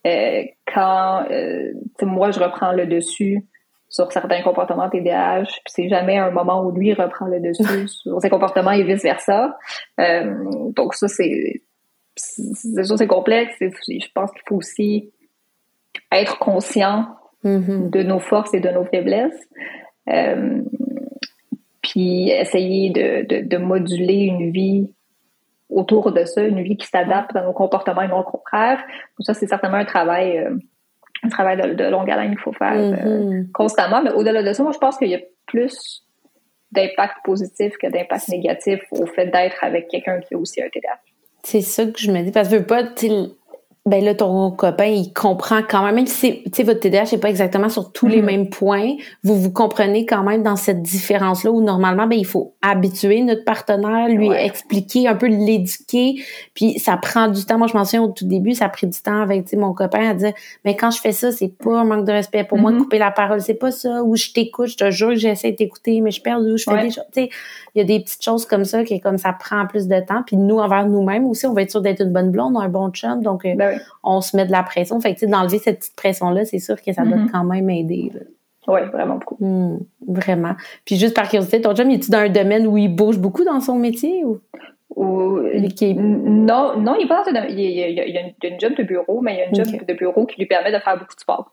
euh, quand euh, moi je reprends le dessus sur certains comportements TDAH, puis c'est jamais un moment où lui reprend le dessus sur ses comportements et vice versa. donc ça c'est c'est sûr, c'est complexe. Je pense qu'il faut aussi être conscient mm-hmm. de nos forces et de nos faiblesses. Euh, puis essayer de, de, moduler une vie autour de ça, une vie qui s'adapte à nos comportements et non au contraire. Donc ça, c'est certainement un travail, euh, un travail de, longue haleine qu'il faut faire euh, mm-hmm. constamment. Mais au-delà de ça, moi, je pense qu'il y a plus d'impact positif que d'impact négatif au fait d'être avec quelqu'un qui a aussi un TDAH. C'est ça que je me dis, parce que veux pas, ben là, ton copain, il comprend quand même, même si votre TDAH n'est pas exactement sur tous les mm-hmm. mêmes points, vous vous comprenez quand même dans cette différence-là où normalement, ben, il faut habituer notre partenaire, lui expliquer, un peu l'éduquer, puis ça prend du temps. Moi, je m'en souviens au tout début, ça a pris du temps avec mon copain à dire, mais quand je fais ça, c'est pas un manque de respect pour moi de mm-hmm. couper la parole, c'est pas ça, ou je t'écoute, je te jure que j'essaie de t'écouter, mais je perds où je fais des choses. il y a des petites choses comme ça qui, comme ça prend plus de temps, puis nous, envers nous-mêmes aussi, on va être sûr d'être une bonne blonde, un bon chum, donc... Euh, ben on se met de la pression. Fait que, d'enlever cette petite pression-là, c'est sûr que ça doit mm-hmm. quand même aider. Oui, vraiment beaucoup. Hmm, vraiment. Puis juste par curiosité, ton job, est-tu dans un domaine où il bouge beaucoup dans son métier ou? Non, non, il n'est pas dans un il, y a, une job de bureau, mais il y a une job de bureau qui lui permet de faire beaucoup de sport.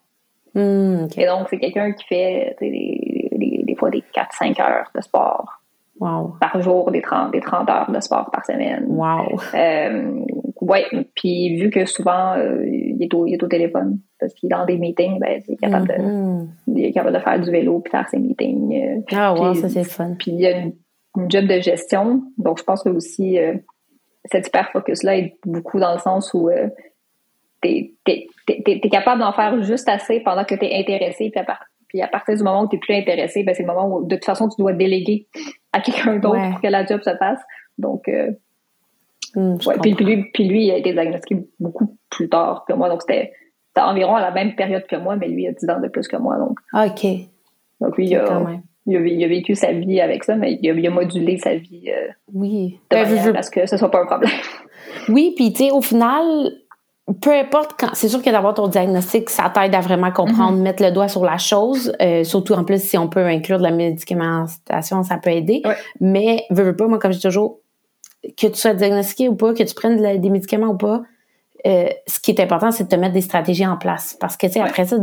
Hmm, Et donc, c'est quelqu'un qui fait des, des, fois des 4-5 heures de sport par jour, des 30, des 30 heures de sport par semaine. Wow. Euh, ouais, puis vu que souvent, euh, il, est au, il, est au, téléphone, parce qu'il est dans des meetings, ben, il, est capable de, mm-hmm. il est capable de faire du vélo puis faire ses meetings. Euh, ah, wow, ça c'est fun. Puis il y a une, job de gestion, donc je pense que aussi, euh, cet hyper-focus-là est beaucoup dans le sens où t'es es, capable d'en faire juste assez pendant que t'es intéressé, puis à, puis à partir du moment où t'es plus intéressé, ben, c'est le moment où, de toute façon, tu dois déléguer à quelqu'un d'autre pour que la job se fasse. Donc, euh, hmm, puis, lui, puis lui, il a été diagnostiqué beaucoup plus tard que moi. Donc, c'était environ à la même période que moi, mais lui, il a 10 ans de plus que moi. Donc, ah, OK. Donc, lui, il a, il a, vécu sa vie avec ça, mais il a, modulé sa vie euh, oui. de ben, parce que ce soit pas un problème. Oui, puis tu sais, au final, peu importe quand, c'est sûr que d'avoir ton diagnostic, ça t'aide à vraiment comprendre, mm-hmm. mettre le doigt sur la chose. Euh, surtout en plus, si on peut inclure de la médicamentation, ça peut aider. Mais, veux, veux pas, moi, comme je dis toujours, que tu sois diagnostiqué ou pas, que tu prennes des médicaments ou pas, euh, ce qui est important, c'est de te mettre des stratégies en place. Parce que, tu sais, après ça,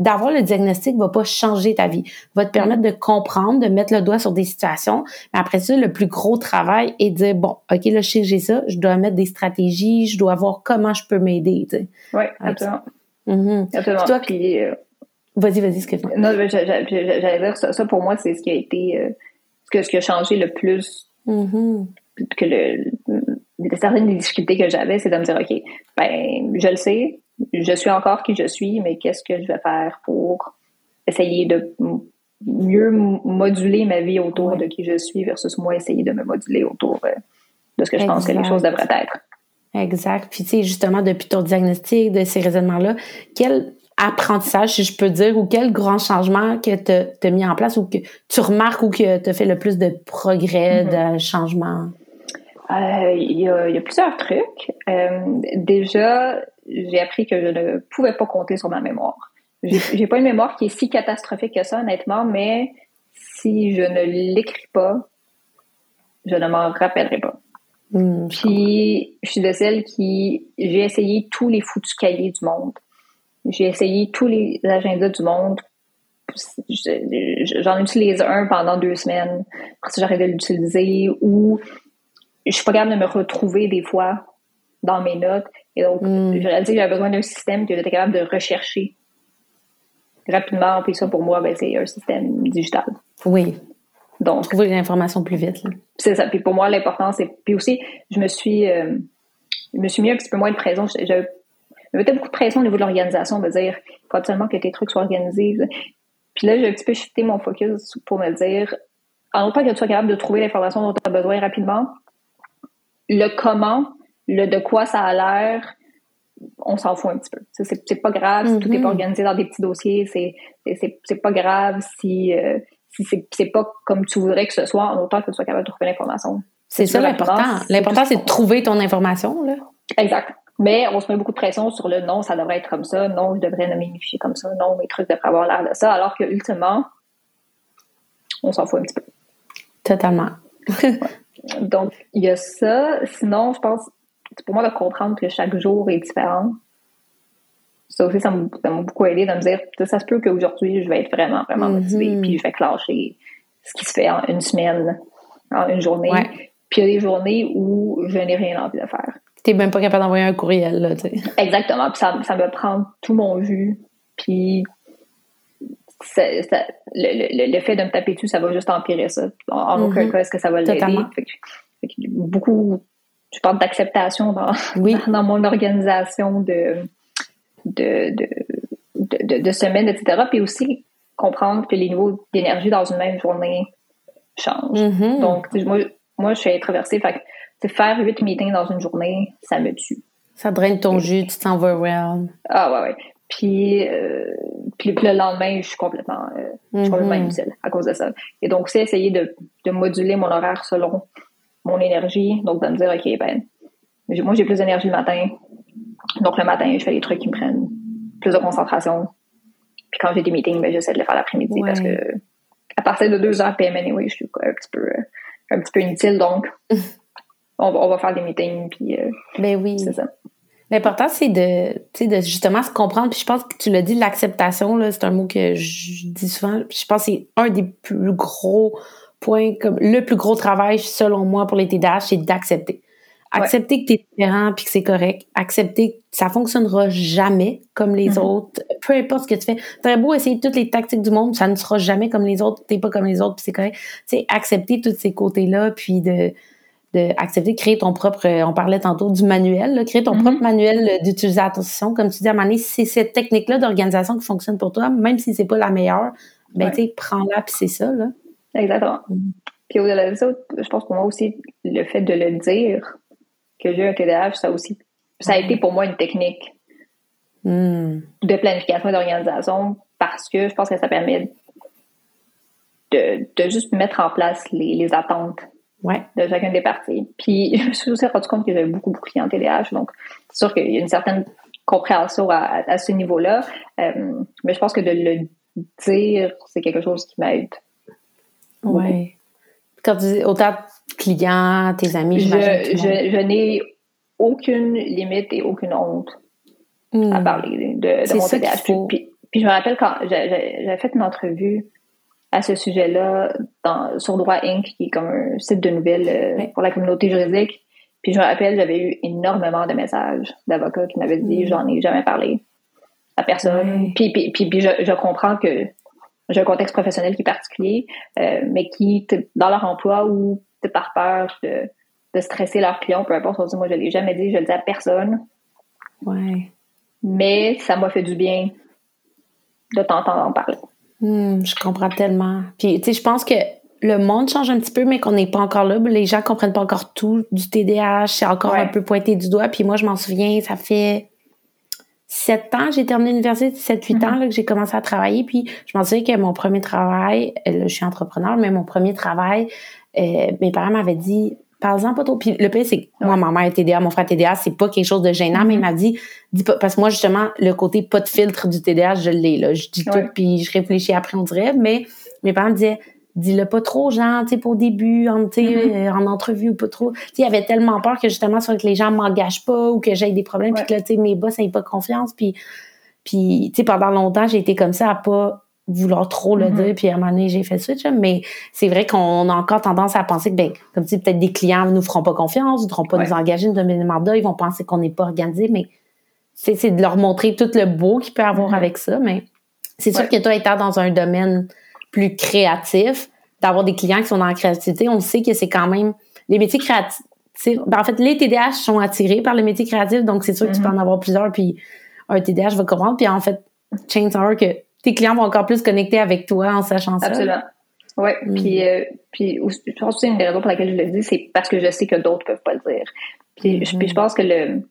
d'avoir le diagnostic va pas changer ta vie. Va te permettre de comprendre, de mettre le doigt sur des situations. Mais après ça, le plus gros travail est de dire, bon, OK, là, je sais que j'ai ça, je dois mettre des stratégies, je dois voir comment je peux m'aider, tu sais. Oui, absolument. Mm Absolument. toi, puis, euh, Vas-y, vas-y, ce que tu Non, j'allais dire, ça, ça, pour moi, c'est ce qui a été, euh, ce, que, ce qui a changé le plus. Mm Que le, certaines des difficultés que j'avais, c'est de me dire, OK, ben, je le sais, je suis encore qui je suis, mais qu'est-ce que je vais faire pour essayer de mieux moduler ma vie autour de qui je suis versus moi essayer de me moduler autour euh, de ce que je pense que les choses devraient être. Exact. Puis, tu sais, justement, depuis ton diagnostic de ces raisonnements-là, quel apprentissage, si je peux dire, ou quel grand changement que tu as, mis en place ou que tu remarques ou que tu as fait le plus de progrès, mm-hmm. de changement? Euh, il y, a, plusieurs trucs. Euh, déjà, j'ai appris que je ne pouvais pas compter sur ma mémoire. J'ai pas une mémoire qui est si catastrophique que ça, honnêtement, mais si je ne l'écris pas, je ne m'en rappellerai pas. Hmm, Puis, je suis de celles qui... J'ai essayé tous les foutus cahiers du monde. J'ai essayé tous les agendas du monde. J'en utilise un pendant deux semaines. Après ça, j'arrête de l'utiliser. Ou je suis pas capable de me retrouver des fois dans mes notes. Et donc, mm. je réalisé que j'avais besoin d'un système que j'étais capable de rechercher rapidement. Puis ça, pour moi, ben, c'est un système digital. Oui. Donc. Trouver les informations plus vite. C'est ça. Puis pour moi, l'important, c'est. Puis aussi, je me suis. Euh, je me suis mis un petit peu moins de pression. J'avais beaucoup de pression au niveau de l'organisation, de dire il faut absolument que tes trucs soient organisés. Puis là, j'ai un petit peu shifté mon focus pour me dire en autant que tu sois capable de trouver l'information dont tu as besoin rapidement, le comment, le de quoi ça a l'air, on s'en fout un petit peu. C'est pas grave si tout n'est pas mm-hmm. organisé dans des petits dossiers. C'est pas grave si, euh, si c'est pas comme tu voudrais que ce soit, en autant que tu sois capable de trouver l'information. C'est ça l'important. L'important, c'est de trouver ton information. Là. Exact. Mais on se met beaucoup de pression sur le non, ça devrait être comme ça, non, je devrais nommer mes fichiers comme ça, non, mes trucs devraient avoir l'air de ça, alors que ultimement, on s'en fout un petit peu. Totalement. Donc, il y a ça. Sinon, je pense, pour moi de comprendre que chaque jour est différent. Ça aussi, ça m'a beaucoup aidé de me dire, ça se peut qu'aujourd'hui, je vais être vraiment, vraiment mm-hmm. motivée, puis je vais clasher ce qui se fait en une semaine, en une journée. Puis il y a des journées où je n'ai rien envie de faire. Tu n'es même pas capable d'envoyer un courriel, là, tu sais. Exactement. Puis ça, ça me prend tout mon jus. Puis le, fait de me taper dessus, ça va juste empirer ça. En, aucun mhm. cas, est-ce que ça va l'aider? Beaucoup, je parle d'acceptation dans, dans, mon organisation de, de, de, de, semaines, etc. Puis aussi comprendre que les niveaux d'énergie dans une même journée changent. Mhm. Donc, moi, moi, je suis introversée. Fait que, faire huit meetings dans une journée, ça me tue. Ça draine ton jus, tu t'en vas well. Ah ouais, ouais. Puis, euh, puis, le lendemain, je suis complètement, euh, je suis complètement mm-hmm. inutile à cause de ça. Et donc, c'est essayer de, de, moduler mon horaire selon mon énergie. Donc, de me dire, OK, ben, moi, j'ai plus d'énergie le matin. Donc, le matin, je fais des trucs qui me prennent plus de concentration. Puis quand j'ai des meetings, ben, j'essaie de les faire l'après-midi parce que à partir de 2 heures PM anyway, je suis un petit peu, un petit peu inutile. Donc, on, va, on va faire des meetings. Puis, euh, ben oui. C'est ça. L'important, c'est de, de justement se comprendre. Puis je pense que tu l'as dit, l'acceptation, c'est un mot que je dis souvent. Je pense que c'est un des plus gros points, comme le plus gros travail, selon moi, pour les TDAH, c'est d'accepter. Accepter que tu es différent puis que c'est correct. Accepter que ça fonctionnera jamais comme les mm-hmm. autres. Peu importe ce que tu fais. T'aurais beau essayer toutes les tactiques du monde, ça ne sera jamais comme les autres. T'es pas comme les autres puis c'est correct. Tu sais, accepter tous ces côtés-là puis de, d'accepter de, créer ton propre, on parlait tantôt du manuel, créer ton propre mm-hmm. manuel d'utilisation. Comme tu dis, à un moment donné, c'est cette technique-là d'organisation qui fonctionne pour toi, même si c'est pas la meilleure, ben, tu sais, prends-la puis c'est ça, là. Exactement. Mm. Puis au-delà de ça, je pense pour moi aussi, le fait de le dire que j'ai un TDAH, ça aussi, ça a été pour moi une technique mm. de planification et d'organisation parce que je pense que ça permet de, de juste mettre en place les, les attentes de chacune des parties. Puis je me suis aussi rendu compte que j'avais beaucoup, beaucoup de clients TDAH, donc c'est sûr qu'il y a une certaine compréhension à, ce niveau-là. Euh, mais je pense que de le dire, c'est quelque chose qui m'aide. Oui. Quand tu dis autant de clients, tes amis, je, je, je n'ai aucune limite et aucune honte à hmm. parler de, mon TDAH. Puis, puis, je me rappelle quand j'avais fait une entrevue à ce sujet-là sur Droit Inc., qui est comme un site de nouvelles euh, pour la communauté juridique. Puis je me rappelle, j'avais eu énormément de messages d'avocats qui m'avaient dit j'en ai jamais parlé à personne. Puis, puis, puis, je, comprends que j'ai un contexte professionnel qui est particulier, euh, mais qui, dans leur emploi ou par peur de, de, stresser leurs clients, peu importe, on dit, moi je l'ai jamais dit, je le dis à personne. Ouais. Mais ça m'a fait du bien de t'entendre en parler. Hmm, je comprends tellement. Puis, tu sais, je pense que le monde change un petit peu, mais qu'on n'est pas encore là. Les gens comprennent pas encore tout du TDAH. C'est encore un peu pointé du doigt. Puis moi, je m'en souviens, ça fait sept ans, j'ai terminé l'université, sept, huit ans mm-hmm. là, que j'ai commencé à travailler. Puis je m'en souviens que mon premier travail, euh, là, je suis entrepreneur, mais mon premier travail, euh, mes parents m'avaient dit parle-en pas trop. Puis le pire, c'est que moi, ma mère est TDA, mon frère est TDA, c'est pas quelque chose de gênant, mais il mm-hmm. m'a dit, dis pas, parce que moi, justement, le côté pas de filtre du TDA, je l'ai, là. Je dis tout, puis je réfléchis après, on dirait, mais mes parents me disaient, dis-le pas trop, genre, tu sais, pour début, en, mm-hmm. en entrevue ou pas trop. Tu sais, il y avait tellement peur que justement, soit que les gens m'engagent pas ou que j'ai des problèmes, puis que là, tu sais, mes boss n'aient pas confiance, puis, puis, tu sais, pendant longtemps, j'ai été comme ça à pas vouloir trop le mm-hmm. dire, puis à un moment donné, j'ai fait switch, mais c'est vrai qu'on a encore tendance à penser que, ben, comme tu peut-être des clients nous feront pas confiance, ils ne voudront pas nous engager, nous donner des mandats, ils vont penser qu'on n'est pas organisé, mais c'est de leur montrer tout le beau qu'il peut avoir mm-hmm. avec ça, mais c'est sûr que toi, étant dans un domaine plus créatif, d'avoir des clients qui sont dans la créativité, on sait que c'est quand même les métiers créatifs. Ben, en fait, les TDAH sont attirés par les métiers créatifs, donc c'est sûr que tu peux mm-hmm. en avoir plusieurs, puis un TDAH va comprendre, puis en fait, change que tes clients vont encore plus connecter avec toi en sachant ça. Absolument. Oui, mm. puis, euh, puis je pense que c'est une des raisons pour laquelle je le dis, c'est parce que je sais que d'autres peuvent pas le dire. Puis, je, puis je mm. pense que le,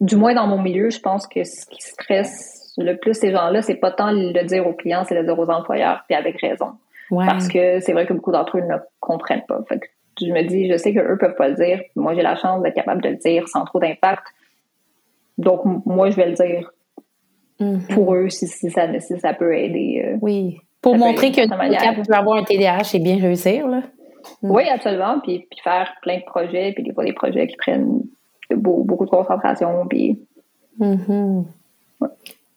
du moins dans mon milieu, je pense que ce qui stresse le plus ces gens-là, c'est pas tant le dire aux clients, c'est le dire aux employeurs, puis avec raison. Parce que c'est vrai que beaucoup d'entre eux ne comprennent pas. Fait que je me dis, je sais qu'eux peuvent pas le dire. Moi, j'ai la chance d'être capable de le dire sans trop d'impact. Donc, moi, je vais le dire Mm-hmm. pour eux si, ça, ça peut aider. Euh, oui. Pour montrer que tu peux avoir un TDAH et bien réussir. Là. Mm. Oui, absolument. Puis, puis, faire plein de projets, puis des fois des projets qui prennent beaucoup, de concentration. Puis... Mm-hmm.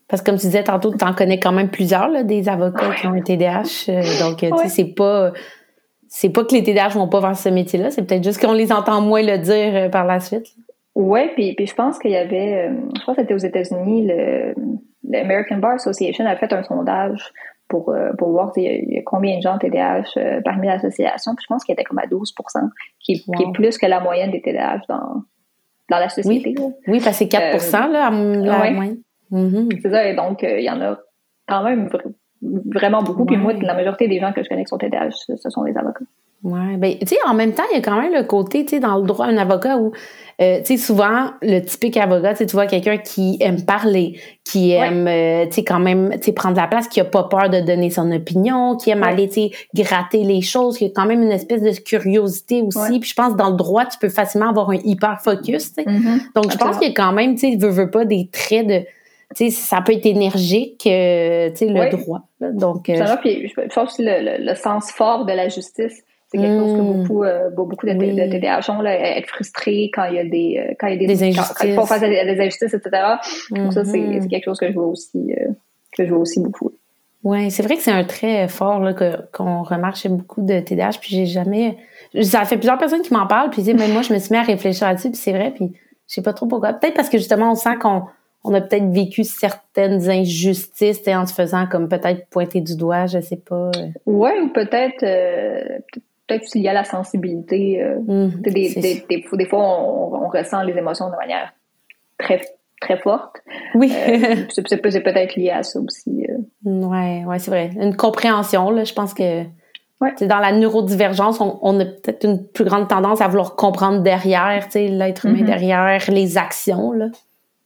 Parce que comme tu disais tantôt, tu en connais quand même plusieurs, là, des avocats qui ont un TDAH. Euh, donc, tu sais, c'est pas c'est pas que les TDAH vont pas vers ce métier-là, c'est peut-être juste qu'on les entend moins le dire euh, par la suite. Oui, puis, puis je pense qu'il y avait, je pense que c'était aux États-Unis, le, l'American Bar Association a fait un sondage pour, euh, pour voir il y, a, combien de gens TDAH euh, parmi l'association. je pense qu'il était comme à 12 qui, qui, est plus que la moyenne des TDAH dans, dans la société. Oui, parce que c'est 4 euh, là, la moyenne. Mm-hmm. C'est ça, et donc il y en a quand même vraiment beaucoup. Puis moi, la majorité des gens que je connais qui sont TDAH, ce sont des avocats. Ouais, ben, tu sais, en même temps, il y a quand même le côté, tu sais, dans le droit, un avocat où, euh, tu sais, souvent, le typique avocat, tu vois quelqu'un qui aime parler, qui aime, euh, tu sais, quand même, tu sais, prendre la place, qui a pas peur de donner son opinion, qui aime aller, tu sais, gratter les choses, qui a quand même une espèce de curiosité aussi. Puis je pense, dans le droit, tu peux facilement avoir un hyper focus, tu sais. Mm-hmm. Donc, je pense qu'il y a quand même, tu sais, veut, veut pas des traits de, tu sais, ça peut être énergique, euh, tu sais, le droit. Donc, ça va, puis je pense aussi le, le sens fort de la justice c'est quelque chose que hmm. beaucoup, euh, beaucoup de, oui. de, TDAH là, être frustré quand il y a des, euh, quand il y a des, des injustices. Quand, ils font face à des, injustices, etc. Donc ça, hmm. c'est quelque chose que je vois aussi, euh, que je vois aussi beaucoup. Oui, c'est vrai que c'est un trait fort là, qu'on remarque chez beaucoup de TDAH, puis j'ai jamais... Ça fait plusieurs personnes qui m'en parlent, puis même moi, je me suis mis à réfléchir là-dessus, puis c'est vrai, puis je sais pas trop pourquoi. Peut-être parce que justement, on sent qu'on on a peut-être vécu certaines injustices en se faisant comme peut-être pointer du doigt, je sais pas. Ouais, ou peut-être peut-être y a la sensibilité. Euh, mm, des, des, fois, on, ressent les émotions de manière très très forte. Oui. Euh, c'est, peut-être lié à ça aussi. Euh. Oui, ouais, c'est vrai. Une compréhension, là, je pense que ouais. dans la neurodivergence, on, a peut-être une plus grande tendance à vouloir comprendre derrière, l'être humain mm-hmm. derrière les actions. Là.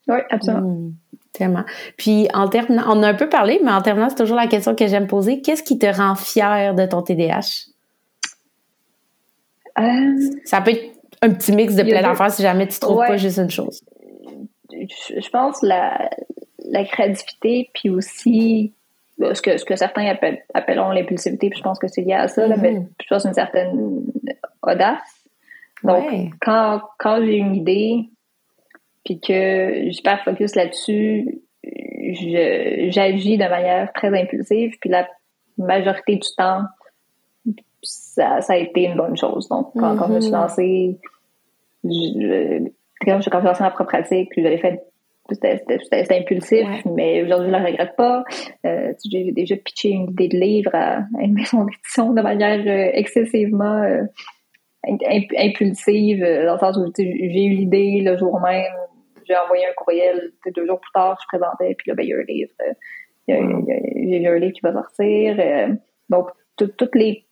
Oui, absolument. Mm, tellement. Puis, en terminant, on a un peu parlé, mais en terminant, c'est toujours la question que j'aime poser. Qu'est-ce qui te rend fier de ton TDAH? Ça peut être un petit mix de plein d'affaires si jamais tu trouves pas juste une chose. Je pense la, la créativité, puis aussi ce que, ce que certains appellent, appelleront l'impulsivité, puis je pense que c'est lié à ça, mais mm-hmm. je pense une certaine audace. Donc, quand, quand j'ai une idée, puis que je perds focus là-dessus, j'agis de manière très impulsive, puis la majorité du temps, ça, ça a été une bonne chose. Donc, quand, quand je me suis mm-hmm. lancée, je, quand j'ai lancé ma propre pratique, puis j'avais fait c'était impulsif, mais aujourd'hui, je ne le regrette pas. Euh, j'ai déjà pitché une idée de livre à, une maison d'édition de manière euh, excessivement euh, impulsive, dans le sens où j'ai eu l'idée le jour même, j'ai envoyé un courriel deux jours plus tard, je présentais, puis là, ben, il y a un livre. J'ai lu un livre qui va sortir. donc, toutes les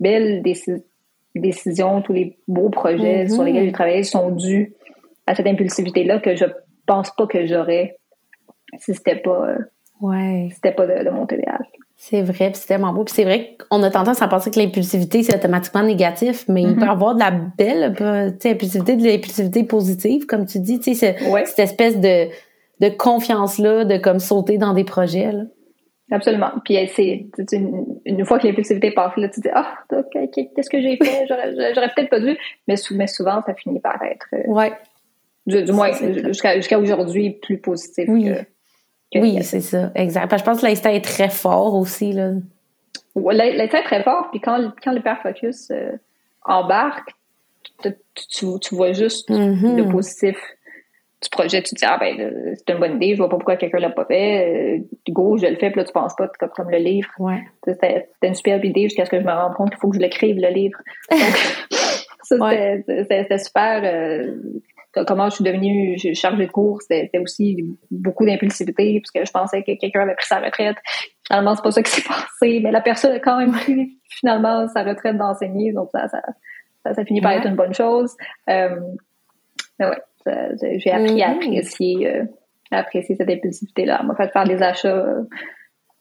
belles décisions, tous les beaux projets sur mm-hmm. lesquels j'ai travaillé sont dus à cette impulsivité-là que je pense pas que j'aurais si c'était pas, euh, ouais. c'était pas de, mon TDAH. C'est vrai, puis c'est tellement beau. Puis c'est vrai qu'on a tendance à penser que l'impulsivité, c'est automatiquement négatif, mais il peut y avoir de la belle impulsivité, de l'impulsivité positive, comme tu dis, tu sais, cette espèce de, de confiance-là, de comme sauter dans des projets. Là. Absolument. Puis c'est une, une, fois que l'impulsivité est passée, là, tu te dis Ah, qu'est-ce que j'ai fait? J'aurais peut-être pas dû. Mais, mais, souvent, ça finit par être. Euh, ouais. Du, moins, jusqu'à aujourd'hui, plus positif oui. que, oui, c'est ça, exact. je pense que l'instinct est très fort aussi. Là. L'instinct est très fort, puis quand, quand l'hyperfocus euh, embarque, tu, tu, vois juste mm-hmm. le positif projet. Tu te dis, ah ben, c'est une bonne idée, je vois pas pourquoi quelqu'un l'a pas fait. Du euh, gros, je le fais, puis là, tu penses pas comme, comme le livre. Ouais. C'était une superbe idée jusqu'à ce que je me rende compte qu'il faut que je l'écrive, le livre. Donc, ça, c'était super. Euh, comment je suis devenue chargée de cours, c'était aussi beaucoup d'impulsivité, parce que je pensais que quelqu'un avait pris sa retraite. Finalement, c'est pas ça qui s'est passé, mais la personne a quand même pris finalement sa retraite d'enseigner, donc ça, ça, ça, finit par être une bonne chose. Euh, mais ouais, j'ai appris à mm-hmm. apprécier, euh, à apprécier cette impulsivité-là. m'a fait faire des achats. Euh,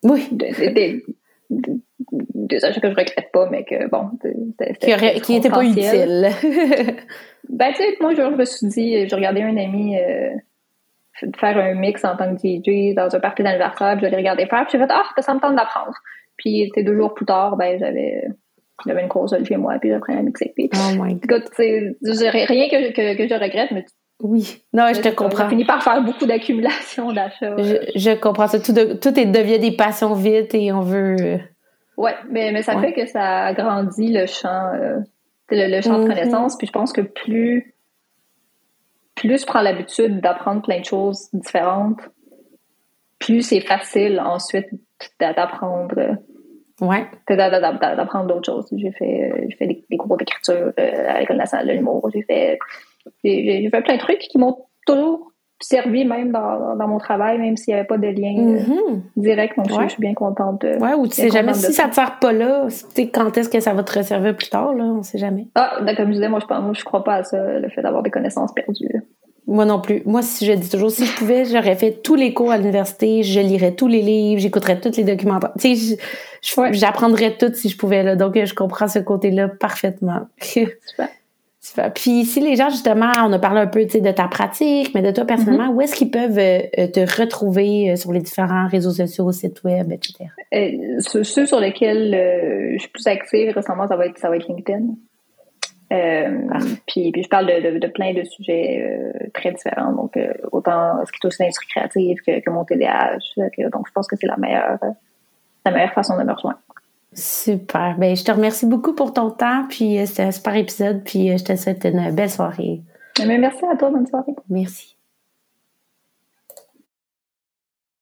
oui. des achats que je regrette pas, mais que bon, qui n'étaient pas utiles. ben, tu sais, moi, je me suis dit, j'ai regardé un ami euh, faire un mix en tant que DJ dans un party d'anniversaire, puis je l'ai regardé faire, puis j'ai fait, ah, ça me tente d'apprendre. Puis, deux jours plus tard, ben, j'avais j'avais une console chez moi, puis j'ai appris à mixer. Puis, oh my God. rien que, que, que, je regrette, mais oui, non, je te comprends. On finit par faire beaucoup d'accumulation d'achats. Je, comprends ça. Tout, tout est, devient des passions vite et on veut. Euh, ouais, mais, mais ça fait que ça agrandit le champ, euh, le, champ de mhm. connaissances. Puis je pense que plus, plus tu prends l'habitude d'apprendre plein de choses différentes, plus c'est facile ensuite d'apprendre. Euh, ouais. D'apprendre d'autres choses. J'ai fait, fait des, des cours d'écriture à l'École nationale de l'humour. J'ai fait j'ai fait plein de trucs qui m'ont toujours servi même dans, mon travail, même s'il n'y avait pas de lien euh, mm-hmm. direct. Donc, je, suis bien contente de. Ouais, ou tu sais jamais si ça. ne te sert pas là, quand est-ce que ça va te resservir plus tard, là, on sait jamais. Ah, ben, comme je disais, moi, je pense, je crois pas à ça, le fait d'avoir des connaissances perdues. Moi non plus. Moi, si je dis toujours, si je pouvais, j'aurais fait tous les cours à l'université, je lirais tous les livres, j'écouterais tous les documentaires. Tu sais, j'apprendrais tout si je pouvais, là. Donc, je comprends ce côté-là parfaitement. Super. Puis si les gens, justement, on a parlé un peu de ta pratique, mais de toi personnellement, mm-hmm. où est-ce qu'ils peuvent euh, euh, te retrouver euh, sur les différents réseaux sociaux, sites web, etc.? ceux sur lesquels je suis plus active récemment, ça va être, ça va être LinkedIn. puis, puis, je parle de, de, plein de sujets très différents, donc autant ce qui est aussi l'industrie créative que, que mon TDAH. donc je pense que c'est la meilleure, la meilleure façon de me rejoindre. Super. Ben, je te remercie beaucoup pour ton temps. Puis euh, c'était un super épisode. Puis euh, je te souhaite une belle soirée. Mais merci à toi. Bonne soirée. Merci.